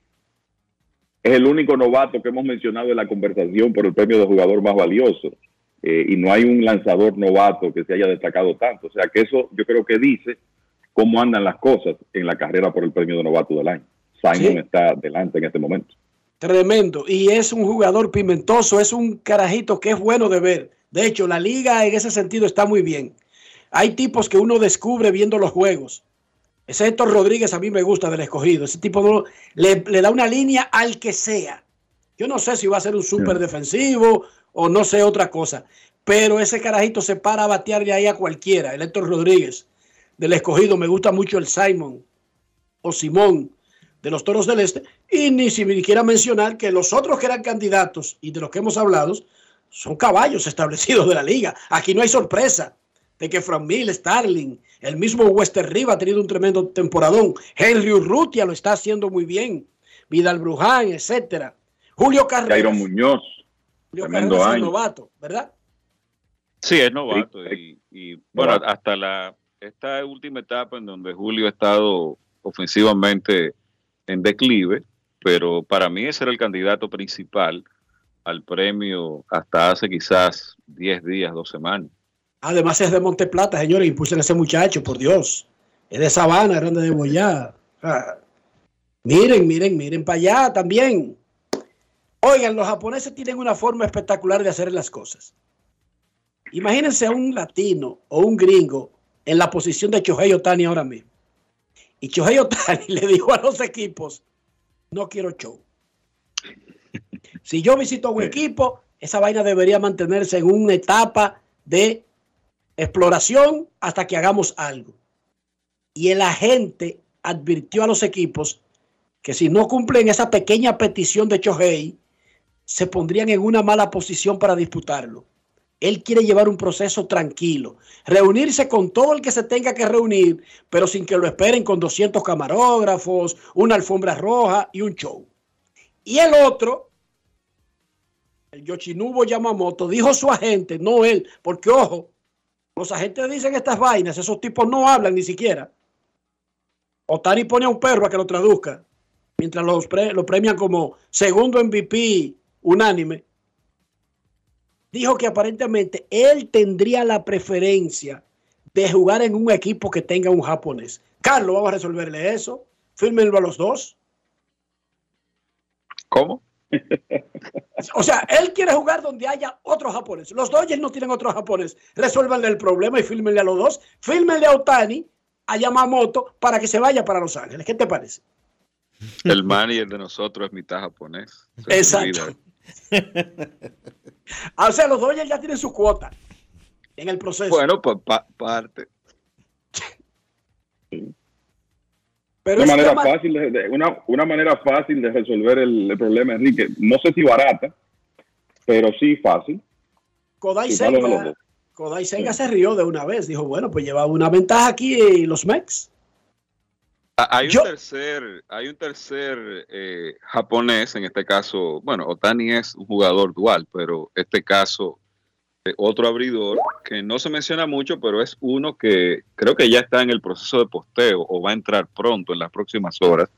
es el único novato que hemos mencionado en la conversación por el premio de jugador más valioso. Eh, y no hay un lanzador novato que se haya destacado tanto. O sea que eso yo creo que dice cómo andan las cosas en la carrera por el premio de novato del año. Simon
Sí.
está delante en este momento.
Tremendo. Y es un jugador pimentoso, es un carajito que es bueno de ver. De hecho, la liga en ese sentido está muy bien. Hay tipos que uno descubre viendo los juegos. Ese Héctor Rodríguez a mí me gusta del escogido. Ese tipo no- le, le da una línea al que sea. Yo no sé si va a ser un súper defensivo o no sé otra cosa. Pero ese carajito se para a batearle ahí a cualquiera. El Héctor Rodríguez del escogido. Me gusta mucho el Simon o Simón de los Toros del Este. Y ni siquiera mencionar que los otros que eran candidatos y de los que hemos hablado son caballos establecidos de la liga. Aquí no hay sorpresa de que Fran Mil, Starling, el mismo Wester Riva ha tenido un tremendo temporadón. Henry Urrutia lo está haciendo muy bien. Vidal Bruján, etcétera. Julio Carreras.
Jairo Muñoz,
Julio
tremendo
Carreras es
año.
novato, ¿verdad?
Sí, es novato. Y, y, bueno,
Novato.
hasta la esta última etapa en donde Julio ha estado ofensivamente en declive, pero para mí ese era el candidato principal al premio hasta hace quizás 10 días, dos semanas.
Además es de Monteplata, señores, impulsen a ese muchacho, por Dios. Es de Sabana, grande de Boyá. Miren, miren, miren para allá también. Oigan, los japoneses tienen una forma espectacular de hacer las cosas. Imagínense a un latino o un gringo en la posición de Chohei Otani ahora mismo. Y Chohei Otani le dijo a los equipos, no quiero show. Si yo visito a un equipo, esa vaina debería mantenerse en una etapa de exploración hasta que hagamos algo. Y el agente advirtió a los equipos que si no cumplen esa pequeña petición de Chohei, se pondrían en una mala posición para disputarlo. Él quiere llevar un proceso tranquilo, reunirse con todo el que se tenga que reunir, pero sin que lo esperen con 200 camarógrafos, una alfombra roja y un show. Y el otro, el Yoshinobu Yamamoto, dijo su agente, no él, porque ojo, los agentes dicen estas vainas, esos tipos no hablan ni siquiera. Otani pone a un perro a que lo traduzca, mientras los lo premian como segundo MVP unánime. Dijo que aparentemente él tendría la preferencia de jugar en un equipo que tenga un japonés. Carlos, vamos a resolverle eso. Fírmenlo a los dos.
¿Cómo?
O sea, él quiere jugar donde haya otros japoneses. Los Dodgers no tienen otros japoneses. Resuélvanle el problema y fírmenle a los dos. Fírmenle a Otani, a Yamamoto, para que se vaya para Los Ángeles. ¿Qué te parece?
El manager de nosotros es mitad japonés. Se
Exacto. Ah, O sea, los Dodgers ya tienen su cuota en el proceso.
Bueno, pues pa- parte.
Pero
una manera
tema-
fácil de, de- una, una manera fácil de resolver el, el problema, Enrique. No sé si barata, pero sí fácil.
Kodai Senga. Kodai Senga se rió de una vez. Dijo, bueno, pues llevaba una ventaja aquí y los Mex.
Ah, Hay un tercer, hay un tercer eh, japonés, en este caso, bueno, Otani es un jugador dual, pero este caso, eh, otro abridor que no se menciona mucho, pero es uno que creo que ya está en el proceso de posteo o va a entrar pronto en las próximas horas,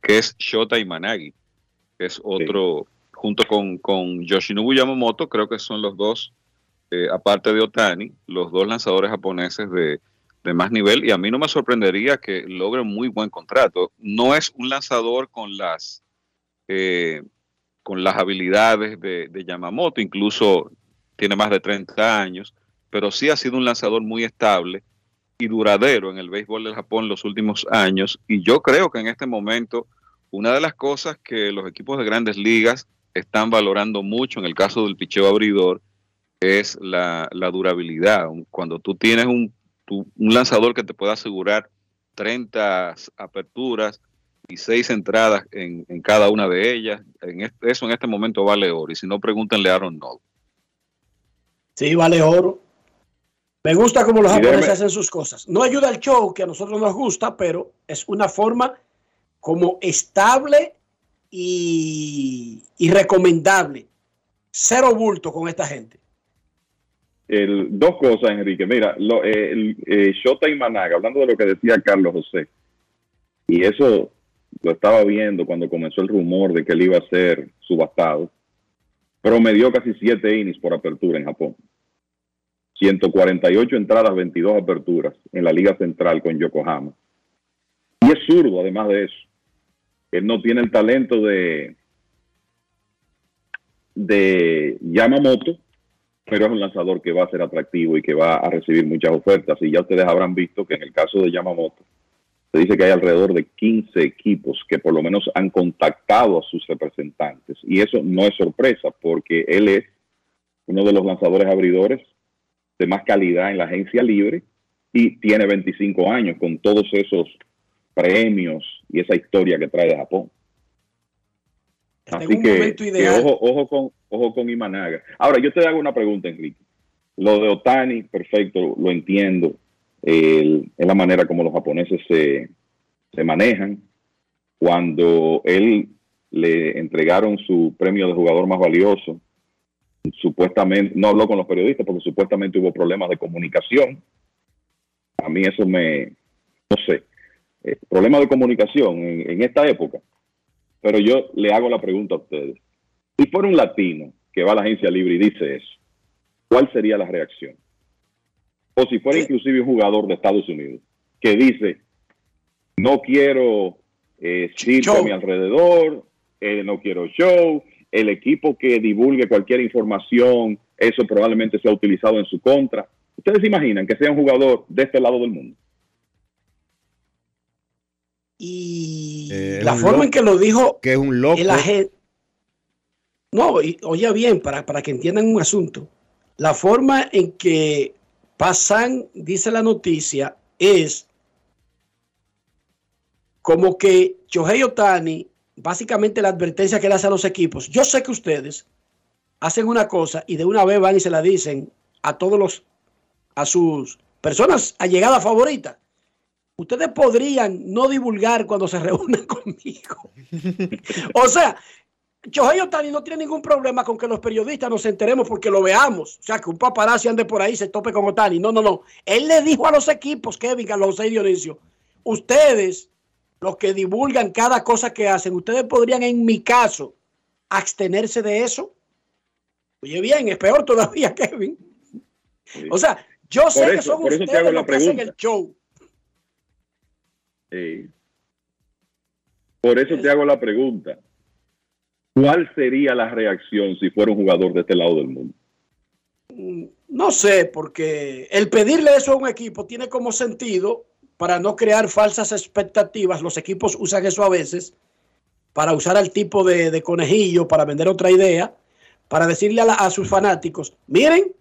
que es Shota Imanagi, que es otro, junto con, con Yoshinobu Yamamoto, creo que son los dos, eh, aparte de Otani, los dos lanzadores japoneses de, de más nivel y a mí no me sorprendería que logre un muy buen contrato. No es un lanzador con las eh, con las habilidades de, Yamamoto, incluso tiene más de 30 años, pero sí ha sido un lanzador muy estable y duradero en el béisbol del Japón los últimos años. Y yo creo que en este momento, una de las cosas que los equipos de grandes ligas están valorando mucho en el caso del picheo abridor es la, la durabilidad. Cuando tú tienes un, un lanzador que te pueda asegurar 30 aperturas y 6 entradas en, en cada una de ellas, en este- eso en este momento vale oro. Y si no, pregúntenle a Aaron Noll.
Sí, vale oro. Me gusta cómo los japoneses hacen sus cosas. No ayuda al show, que a nosotros nos gusta, pero es una forma como estable y, y recomendable. Cero bulto con esta gente.
El- dos cosas, Enrique. Mira, lo, eh, el, eh, Shota Imanaga, hablando de lo que decía Carlos José, y eso lo estaba viendo cuando comenzó el rumor de que él iba a ser subastado, promedió casi siete innings por apertura en Japón. 148 entradas, 22 aperturas en la Liga Central con Yokohama. Y es zurdo, además de eso. Él no tiene el talento de, de Yamamoto, pero es un lanzador que va a ser atractivo y que va a recibir muchas ofertas. Y ya ustedes habrán visto que en el caso de Yamamoto, se dice que hay alrededor de 15 equipos que por lo menos han contactado a sus representantes. Y eso no es sorpresa, porque él es uno de los lanzadores abridores de más calidad en la agencia libre y tiene 25 años con todos esos premios y esa historia que trae de Japón.
Está en
Así
un
que,
momento
que
ideal.
ojo, ojo con ojo con Imanaga. Ahora, yo te hago una pregunta, Enrique. Lo de Otani, perfecto, lo entiendo. Es la manera como los japoneses se, se manejan. Cuando él le entregaron su premio de jugador más valioso, supuestamente, no habló con los periodistas porque supuestamente hubo problemas de comunicación. A mí eso me, no sé, eh, problemas de comunicación en, en esta época. Pero yo le hago la pregunta a ustedes. Si fuera un latino que va a la agencia libre y dice eso, ¿cuál sería la reacción? O si fuera inclusive un jugador de Estados Unidos que dice, no quiero eh, circo a mi alrededor, eh, no quiero show, el equipo que divulgue cualquier información, eso probablemente sea utilizado en su contra. ¿Ustedes se imaginan que sea un jugador de este lado del mundo?
Y
Eh,
la forma en que lo dijo
Que es un loco.
el agente. No, y, oye bien, para, para que entiendan un asunto. La forma en que pasan, dice la noticia, es como que Shohei Otani, básicamente la advertencia que le hace a los equipos. Yo sé que ustedes hacen una cosa y de una vez van y se la dicen a todos los, a sus personas allegadas favoritas. Ustedes podrían no divulgar cuando se reúnan conmigo. O sea, Shohei Otani no tiene ningún problema con que los periodistas nos enteremos porque lo veamos. O sea, que un paparazzi ande por ahí y se tope con Otani. No, no, no. Él le dijo a los equipos, Kevin, a los seis Dionisio, ustedes, los que divulgan cada cosa que hacen, ustedes podrían, en mi caso, abstenerse de eso. Oye, bien, es peor todavía, Kevin. O sea, yo sé que son ustedes los que hacen el show.
Eh, por eso te hago la pregunta. ¿Cuál sería la reacción si fuera un jugador de este lado del mundo?
No sé, porque el pedirle eso a un equipo tiene como sentido para no crear falsas expectativas. Los equipos usan eso a veces para usar al tipo de, conejillo, para vender otra idea, para decirle a, a sus fanáticos, miren,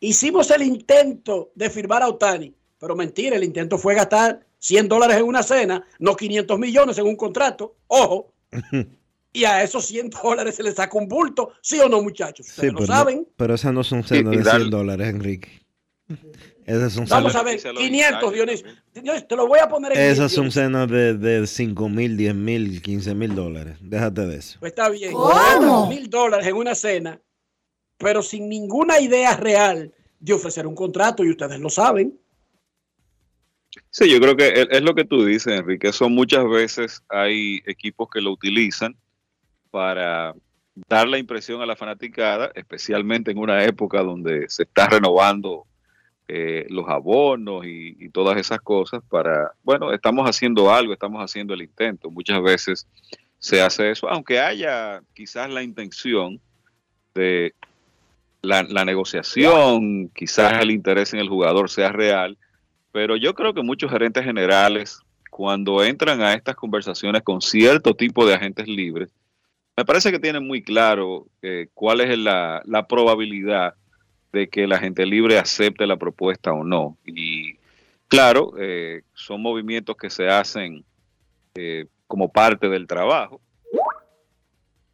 hicimos el intento de firmar a Otani, pero mentira, el intento fue gastar 100 dólares en una cena, no 500 millones en un contrato. Ojo, y a esos 100 dólares se les saca un bulto, ¿sí o no, muchachos?
Sí,
Ustedes lo
pero, no-
saben.
pero esas no son cenas de
darle-
100 dólares, Enrique. Esas son
Vamos
cenas,
a ver, 500, Dionisio. Dionisio, Te lo voy a poner en
esas son cenas de, de 5 mil, 10 mil, 15 mil dólares. Déjate de eso.
Pues está bien.
¿Cómo?
mil dólares en una cena, pero sin ninguna idea real de ofrecer un contrato y ustedes lo saben.
Sí, yo creo que es, es lo que tú dices, Enrique. Eso muchas veces hay equipos que lo utilizan para dar la impresión a la fanaticada, especialmente en una época donde se está renovando eh, los abonos y, todas esas cosas para, bueno, estamos haciendo algo, estamos haciendo el intento. Muchas veces se hace eso, aunque haya quizás la intención de la negociación, quizás el interés en el jugador sea real, pero yo creo que muchos gerentes generales, cuando entran a estas conversaciones con cierto tipo de agentes libres, me parece que tienen muy claro eh, cuál es la, la probabilidad de que el agente libre acepte la propuesta o no. Y claro, eh, son movimientos que se hacen eh, como parte del trabajo.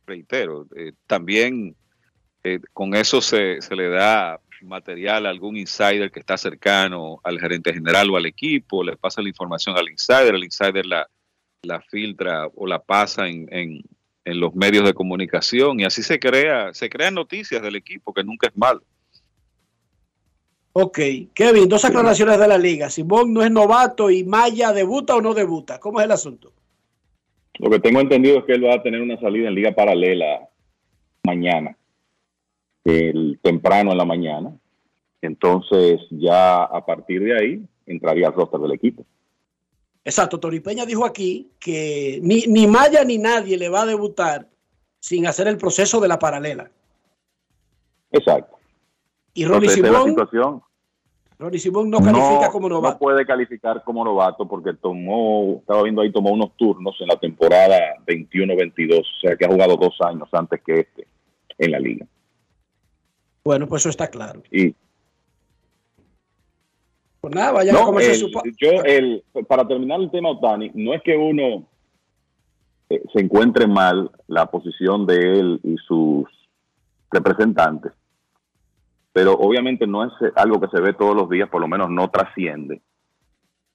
Reitero, también con eso se, se le da material a algún insider que está cercano al gerente general o al equipo, le pasa la información al insider, el insider la, la filtra o la pasa en, en, en los medios de comunicación y así se crea, se crean noticias del equipo, que nunca es malo.
Ok, Kevin, dos aclaraciones de la liga. Simón no es novato y Maya debuta o no debuta. ¿Cómo es el asunto?
Lo que tengo entendido es que él va a tener una salida en liga paralela mañana, el, temprano en la mañana. Entonces ya a partir de ahí entraría al roster del equipo.
Exacto, Tony Peña dijo aquí que ni, ni Maya ni nadie le va a debutar sin hacer el proceso de la paralela.
Exacto.
Y Ronnie Simón. Ronnie Simón no califica como novato.
No puede calificar como novato porque tomó, estaba viendo ahí, tomó unos turnos en la temporada 21-22, o sea que ha jugado dos años antes que este en la liga.
Bueno, pues eso está claro.
Y
Pues nada, vayan a
no, el-
su pa-
yo, el, para terminar el tema Otani, no es que uno eh, se encuentre mal la posición de él y sus representantes, pero obviamente no es algo que se ve todos los días, por lo menos no trasciende.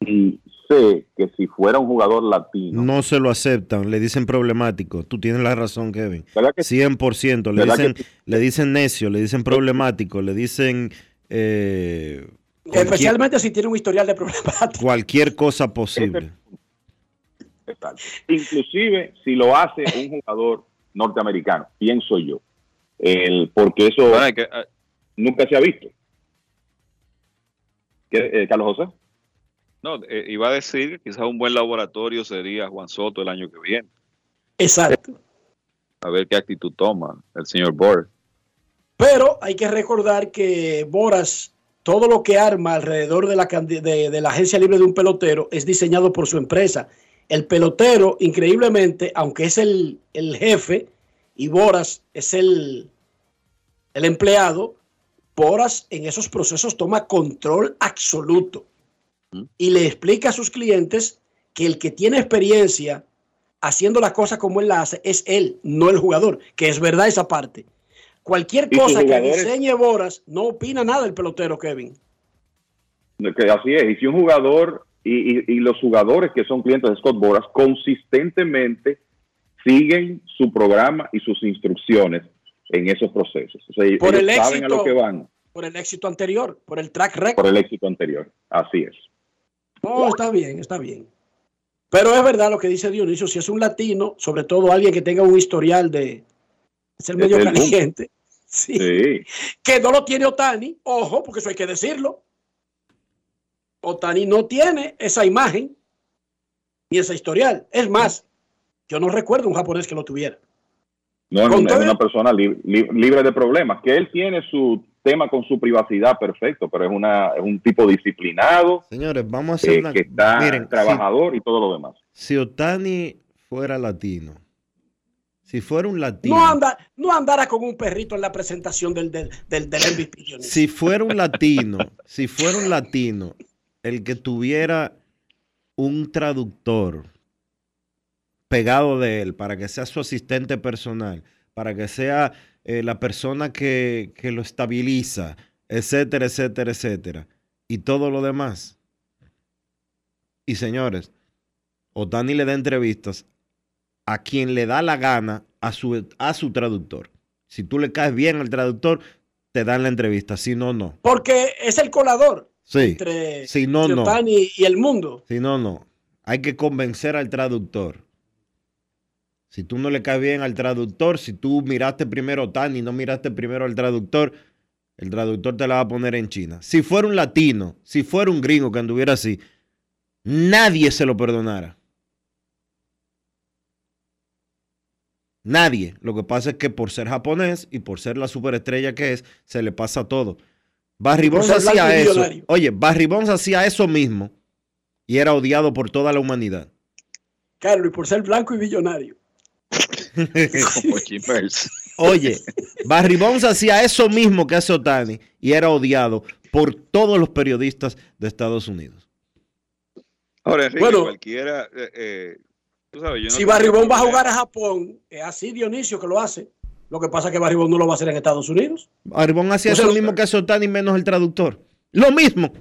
Y sé que si fuera un jugador latino,
No se lo aceptan, le dicen problemático. Tú tienes la razón, Kevin.
¿Verdad que
100%. Le
¿Verdad que
dicen, le dicen necio, le dicen problemático, le dicen eh,
Especialmente si tiene un historial de problemas.
cualquier cosa posible.
Exacto. Inclusive si lo hace un jugador norteamericano, pienso yo, el, porque eso
Bueno, hay que- hay-
nunca se ha visto. ¿Qué, eh, Carlos José?
No, eh, iba a decir que quizás un buen laboratorio sería Juan Soto el año que viene.
Exacto.
A ver qué actitud toma el señor Boris.
Pero hay que recordar que Boras, todo lo que arma alrededor de la, candi- de, de la agencia libre de un pelotero es diseñado por su empresa. El pelotero, increíblemente, aunque es el, el jefe y Boras es el, el empleado, Boras en esos procesos toma control absoluto y le explica a sus clientes que el que tiene experiencia haciendo las cosas como él las hace es él, no el jugador, que es verdad esa parte. Cualquier cosa que diseñe Boras no opina nada el pelotero, Kevin.
Que así es. Y si un jugador y, y- y los jugadores que son clientes de Scott Boras consistentemente siguen su programa y sus instrucciones en esos procesos. O sea,
Por
ellos
el
saben a lo
éxito.
que van
Por el éxito anterior, por el track record.
por el éxito anterior. Así es.
No, está bien, está bien. Pero es verdad lo que dice Dionisio, si es un latino, sobre todo alguien que tenga un historial de ser medio
el
caliente, sí,
Sí.
que no lo tiene Otani, ojo, porque eso hay que decirlo. Otani no tiene esa imagen ni esa historial. Es más, yo no recuerdo un japonés que lo tuviera.
No, no,
Con
es una persona li- li- libre de problemas. Que él tiene su tema con su privacidad perfecto, pero es, una, es un tipo disciplinado,
Señores, vamos a hacer
eh,
una...
que está
Miren,
trabajador y todo lo demás.
si, si Otani fuera latino, si fuera un latino...
No, anda, no andara con un perrito en la presentación del, del, del, del MVP. Dionisio.
Si fuera un latino, si fuera un latino, el que tuviera un traductor pegado de él para que sea su asistente personal, para que sea eh, la persona que, que lo estabiliza, etcétera, etcétera, etcétera, y todo lo demás. Y señores, Otani le da entrevistas a quien le da la gana a su, a su traductor. Si tú le caes bien al traductor, te dan la entrevista. Si no, no.
Porque es el colador
Sí.
entre,
Si no,
entre
no.
Otani y el mundo.
Si no, no. Hay que convencer al traductor. Si tú no le caes bien al traductor, si tú miraste primero a Otani y no miraste primero al traductor, el traductor te la va a poner en China. Si fuera un latino, si fuera un gringo que anduviera así, nadie se lo perdonara. Nadie. Lo que pasa es que por ser japonés y por ser la superestrella que es, se le pasa todo. Barry Bonds hacía eso.
millonario.
Oye, Barry Bonds hacía eso mismo y era odiado por toda la humanidad.
Carlos, y por ser blanco y millonario.
Como Jim Merce.
Oye, Barry Bonds hacía eso mismo que hace Otani y era odiado por todos los periodistas de Estados Unidos.
Ahora, Enrique,
Bueno.
cualquiera, eh, eh, tú sabes, yo no
Si
tengo
Barribón va a jugar a Japón, es así Dionisio que lo hace. Lo que pasa es que Barribón no lo va a hacer en Estados Unidos.
Barry Bonds hacía
O sea,
eso mismo que hace Otani menos el traductor. Lo mismo.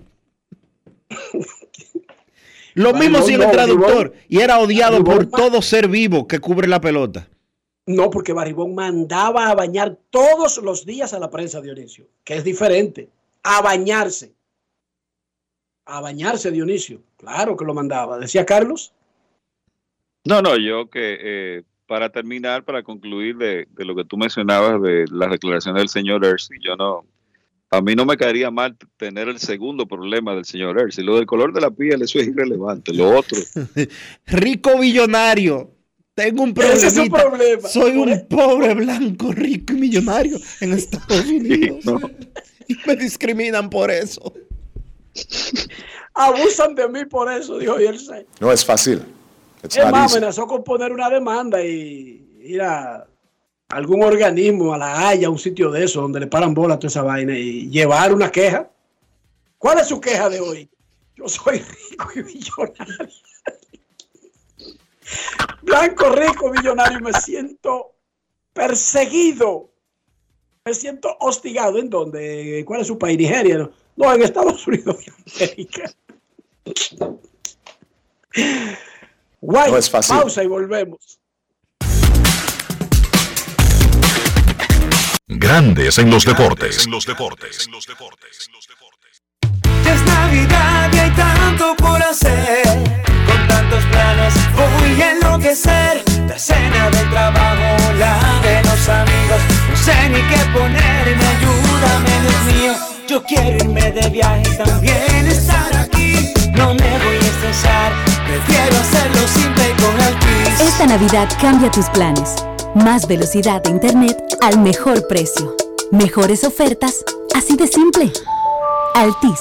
Lo mismo sin el traductor. Y era odiado por todo ser vivo que cubre la pelota.
No, porque Barribón mandaba a bañar todos los días a la prensa, Dionisio, que es diferente. A bañarse. A bañarse, Dionisio. Claro que lo mandaba. Decía Carlos.
No, no, yo que eh, para terminar, para concluir de, de lo que tú mencionabas de las declaraciones del señor Ersi, yo no, a mí no me caería mal tener el segundo problema del señor Ersi. Lo del color de la piel, eso es irrelevante. Lo otro,
Rico billonario. Tengo un
Ese es su
problemita.
problema.
Soy un pobre blanco rico y millonario en Estados Unidos. Y me discriminan por eso.
Abusan de mí por eso, dijo Yersay.
No es fácil. It's
Es
not
más,
easy.
amenazó con poner una demanda y ir a algún organismo, a la Haya, un sitio de eso, donde le paran bola a toda esa vaina y llevar una queja. ¿Cuál es su queja de hoy? Yo soy rico y millonario. Blanco, rico, millonario, me siento perseguido. Me siento hostigado. ¿En dónde? ¿Cuál es su país? Nigeria. No, No, en Estados Unidos de América. Guay,
No es fácil.
pausa y volvemos.
Grandes en los deportes.
Ya es Navidad y hay tanto por hacer. Tantos planes voy a enloquecer. La cena del trabajo, la de los amigos. No sé ni qué ponerme, ayúdame, Dios mío. Yo quiero irme de viaje y también estar aquí. No me voy a estresar, prefiero hacerlo simple y con Altis.
Esta Navidad cambia tus planes. Más velocidad de Internet al mejor precio. Mejores ofertas, así de simple. Altis.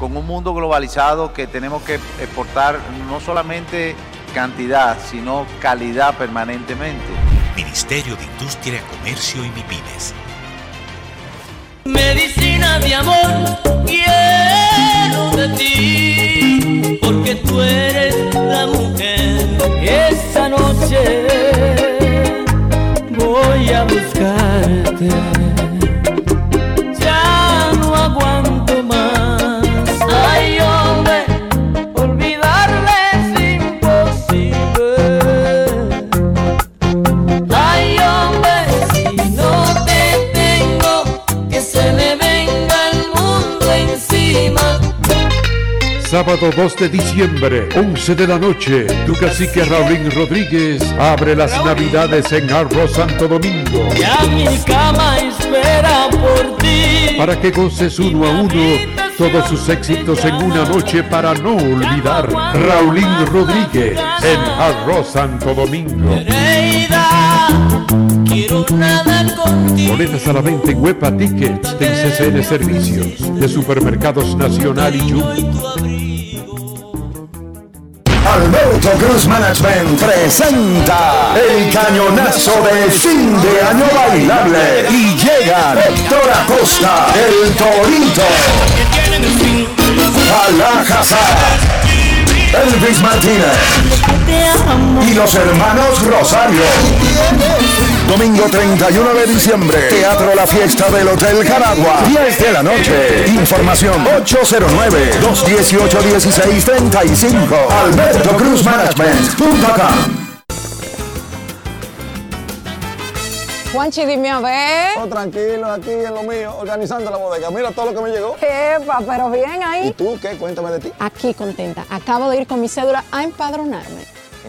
con un mundo globalizado que tenemos que exportar no solamente cantidad, sino calidad permanentemente.
Ministerio de Industria, Comercio y MIPIMES.
Medicina de amor, quiero de ti, porque tú eres la mujer. Esta noche voy a buscarte.
Sábado 2 de diciembre, 11 de la noche, tu cacique Raulín Rodríguez abre las navidades en Arroz Santo Domingo.
Ya mi cama espera por ti.
Para que goces uno a uno todos sus éxitos en una noche para no olvidar. Raulín Rodríguez en Arroz Santo Domingo.
Quiero nada contigo.
Boletas a la venta en Huepa Tickets de CCN Servicios de Supermercados Nacional y Jumbo.
Alberto Cruz Management presenta el cañonazo de fin de año bailable y llegan Héctor Acosta, el Torito, Alajazar, Elvis Martínez y los hermanos Rosario. Domingo 31 de diciembre. Teatro La Fiesta del Hotel Caragua. 10 de la noche. Información 809-218-1635. Alberto Cruz Management.com.
Juanchi, dime a ver.
Oh, tranquilo, aquí en lo mío, organizando la bodega. Mira todo lo que me llegó.
Epa, pero bien ahí.
¿Y tú qué? Cuéntame de ti.
Aquí contenta. Acabo de ir con mi cédula a empadronarme.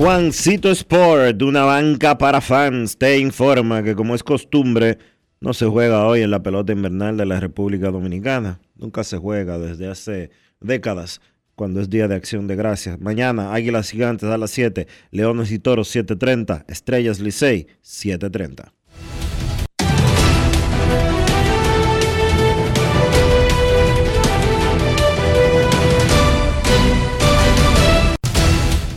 Juancito Sport, de una banca para fans, te informa que como es costumbre, no se juega hoy en la pelota invernal de la República Dominicana. Nunca se juega desde hace décadas cuando es Día de Acción de Gracias. Mañana, Águilas Gigantes a las 7, Leones y Toros 7.30, Estrellas Licey 7.30.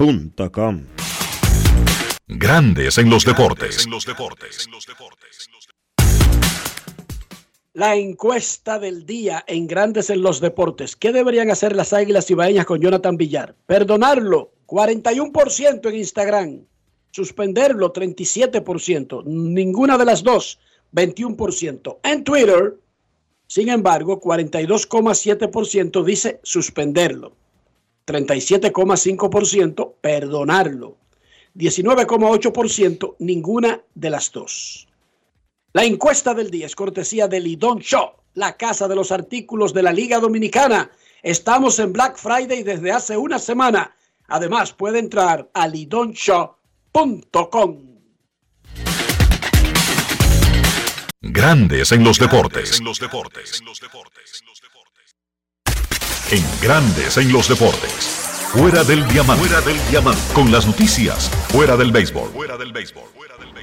InvierteRD.com
Grandes en los deportes.
La encuesta del día en Grandes en los Deportes. ¿Qué deberían hacer las Águilas Ibaeñas con Jonathan Villar? Perdonarlo, 41% en Instagram. Suspenderlo, 37%. Ninguna de las dos, 21%. En Twitter, sin embargo, 42,7% dice suspenderlo. 37,5% perdonarlo. 19,8% ninguna de las dos. La encuesta del día es cortesía de Lidón Shop, la casa de los artículos de la Liga Dominicana. Estamos en Black Friday desde hace una semana. Además, puede entrar a lidonshop.com.
Grandes en los deportes. En Grandes en los deportes. Fuera del diamante. Fuera del diamante. Con las noticias. Fuera del béisbol. Fuera del béisbol.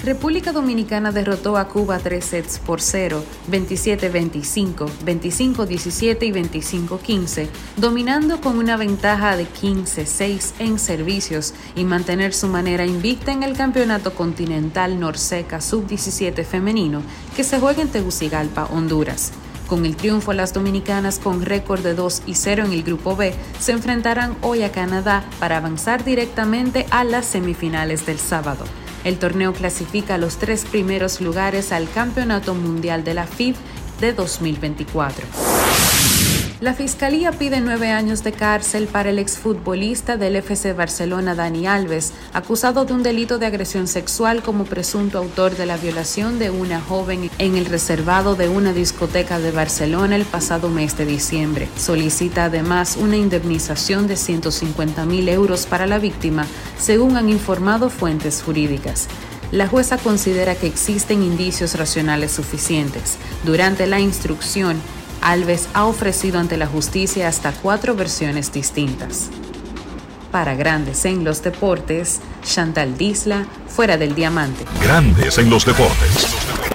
República Dominicana derrotó a Cuba 3 sets por 0, 27-25, 25-17 y 25-15, dominando con una ventaja de 15-6 en servicios y mantener su manera invicta en el Campeonato Continental Norseca Sub-17 femenino que se juega en Tegucigalpa, Honduras. Con el triunfo, las dominicanas con récord de 2 y 0 en el Grupo B se enfrentarán hoy a Canadá para avanzar directamente a las semifinales del sábado. El torneo clasifica a los tres primeros lugares al Campeonato Mundial de la FIB de 2024. La Fiscalía pide nueve años de cárcel para el exfutbolista del FC Barcelona Dani Alves, acusado de un delito de agresión sexual como presunto autor de la violación de una joven en el reservado de una discoteca de Barcelona el pasado mes de diciembre. Solicita además una indemnización de 150 mil euros para la víctima, según han informado fuentes jurídicas. La jueza considera que existen indicios racionales suficientes. Durante la instrucción, Alves ha ofrecido ante la justicia hasta cuatro versiones distintas. Para Grandes en los Deportes, Chantal Disla, fuera del diamante.
Grandes en los deportes.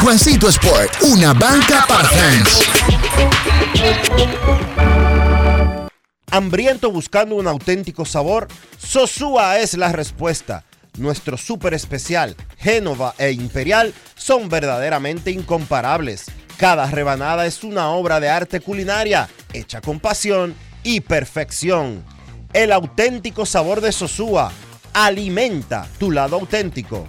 Juancito Sport, una banca para fans.
Hambriento buscando un auténtico sabor, Sosúa es la respuesta. Nuestro súper especial, Génova e Imperial, son verdaderamente incomparables. Cada rebanada es una obra de arte culinaria, hecha con pasión y perfección. El auténtico sabor de Sosúa alimenta tu lado auténtico.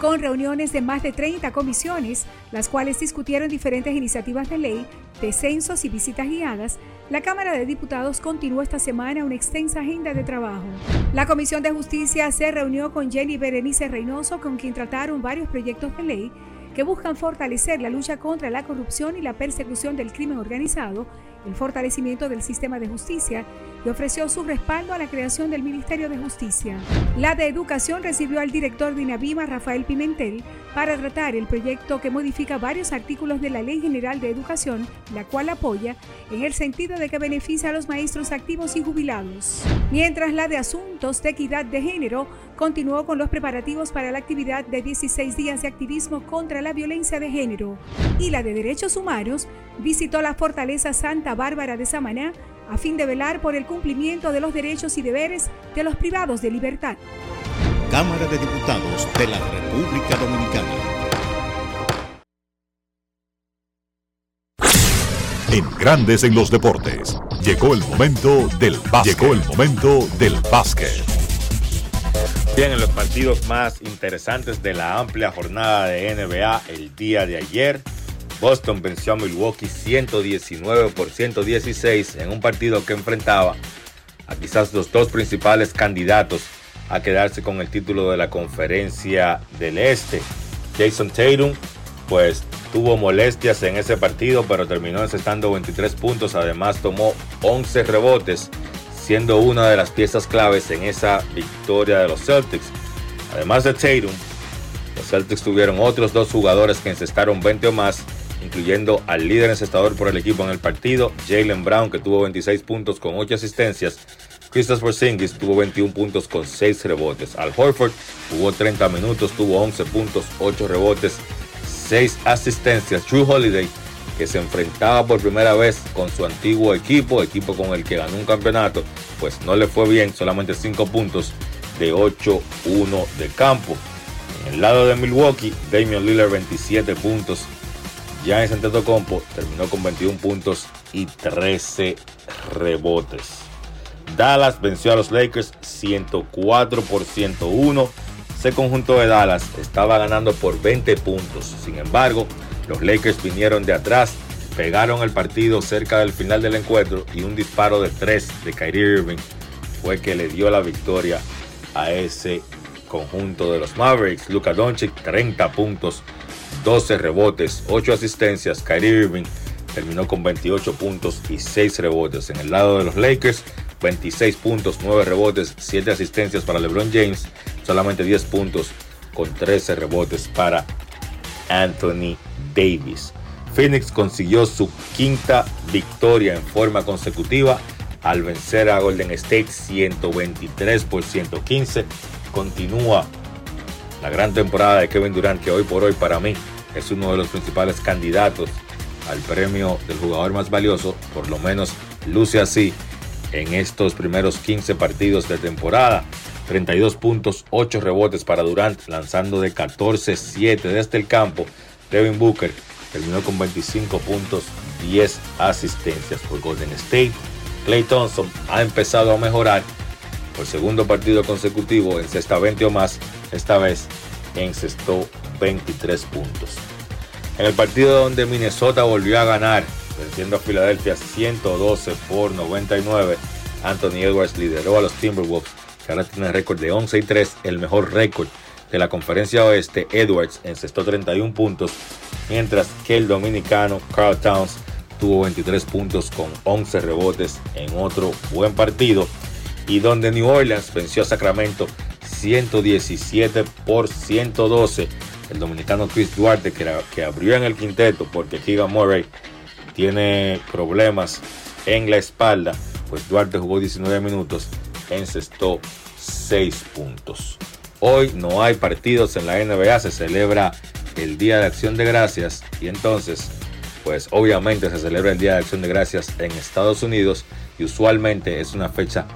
Con reuniones de más de 30 comisiones, las cuales discutieron diferentes iniciativas de ley, descensos y visitas guiadas, la Cámara de Diputados continuó esta semana una extensa agenda de trabajo. La Comisión de Justicia se reunió con Jenny Berenice Reynoso, con quien trataron varios proyectos de ley que buscan fortalecer la lucha contra la corrupción y la persecución del crimen organizado, el fortalecimiento del sistema de justicia y ofreció su respaldo a la creación del Ministerio de Justicia. La de Educación recibió al director de INAVIMA, Rafael Pimentel, para tratar el proyecto que modifica varios artículos de la Ley General de Educación, la cual apoya en el sentido de que beneficia a los maestros activos y jubilados. Mientras la de Asuntos de Equidad de Género continuó con los preparativos para la actividad de 16 días de activismo contra la violencia de género y la de Derechos Humanos visitó la Fortaleza Santa Bárbara de Samaná a fin de velar por el cumplimiento de los derechos y deberes de los privados de libertad.
Cámara de Diputados de la República Dominicana.
En Grandes en los Deportes, llegó el momento del básquet. Llegó el momento del básquet.
Bien, en los partidos más interesantes de la amplia jornada de NBA el día de ayer, Boston venció a Milwaukee 119 por 116 en un partido que enfrentaba a quizás los dos principales candidatos a quedarse con el título de la conferencia del Este. Jason Tatum, pues tuvo molestias en ese partido, pero terminó encestando 23 puntos. Además, tomó 11 rebotes, siendo una de las piezas claves en esa victoria de los Celtics. Además de Tatum, los Celtics tuvieron otros dos jugadores que encestaron 20 o más incluyendo al líder encestador por el equipo en el partido, Jalen Brown, que tuvo 26 puntos con 8 asistencias. Christopher Porzingis tuvo 21 puntos con 6 rebotes. Al Horford jugó 30 minutos, tuvo 11 puntos, 8 rebotes, 6 asistencias. True Holiday, que se enfrentaba por primera vez con su antiguo equipo, equipo con el que ganó un campeonato, pues no le fue bien, solamente 5 puntos de 8-1 de campo. En el lado de Milwaukee, Damian Lillard 27 puntos, Giannis Antetokounmpo terminó con 21 puntos y 13 rebotes. Dallas venció a los Lakers 104 por 101. Ese conjunto de Dallas estaba ganando por 20 puntos. Sin embargo, los Lakers vinieron de atrás, pegaron el partido cerca del final del encuentro y un disparo de 3 de Kyrie Irving fue que le dio la victoria a ese conjunto de los Mavericks. Luka Doncic 30 puntos 12 rebotes, 8 asistencias. Kyrie Irving terminó con 28 puntos y 6 rebotes. En el lado de los Lakers, 26 puntos, 9 rebotes, 7 asistencias para LeBron James, solamente 10 puntos con 13 rebotes para Anthony Davis. Phoenix consiguió su quinta victoria en forma consecutiva al vencer a Golden State 123 por 115. Continúa la gran temporada de Kevin Durant, que hoy por hoy para mí es uno de los principales candidatos al premio del jugador más valioso, por lo menos luce así en estos primeros 15 partidos de temporada. 32 puntos, 8 rebotes para Durant, lanzando de 14-7 desde el campo. Devin Booker terminó con 25 puntos, 10 asistencias por Golden State. Clay Thompson ha empezado a mejorar por segundo partido consecutivo en cesta 20 o más, esta vez encestó 23 puntos. En el partido donde Minnesota volvió a ganar, venciendo a Filadelfia 112 por 99, Anthony Edwards lideró a los Timberwolves, que ahora tienen récord de 11 y 3, el mejor récord de la conferencia oeste. Edwards encestó 31 puntos, mientras que el dominicano Carl Towns tuvo 23 puntos con 11 rebotes en otro buen partido. Y donde New Orleans venció a Sacramento 117 por 112. El dominicano Chris Duarte, que, abrió en el quinteto porque Keegan Murray tiene problemas en la espalda, pues Duarte jugó 19 minutos, encestó 6 puntos. Hoy no hay partidos en la NBA, se celebra el Día de Acción de Gracias y entonces, pues obviamente se celebra el Día de Acción de Gracias en Estados Unidos y usualmente es una fecha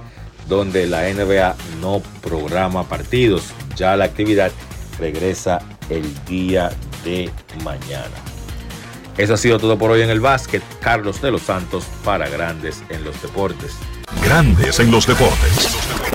donde la NBA no programa partidos. Ya la actividad regresa el día de mañana. Eso ha sido todo por hoy en el básquet. Carlos de los Santos para Grandes en los Deportes.
Grandes en los Deportes.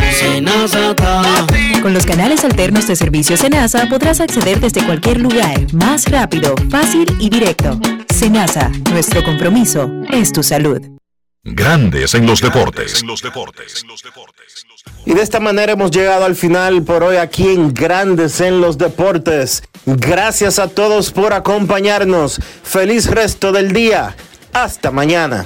Con los canales alternos de servicio Senasa podrás acceder desde cualquier lugar, más rápido, fácil y directo. Senasa, nuestro compromiso es tu salud.
Grandes en los deportes.
Y de esta manera hemos llegado al final por hoy aquí en Grandes en los Deportes. Gracias a todos por acompañarnos. Feliz resto del día. Hasta mañana.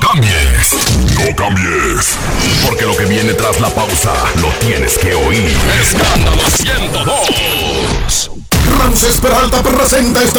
No cambies, no cambies, porque lo que viene tras la pausa lo tienes que oír. Escándalo 102.
Ramses Peralta presenta este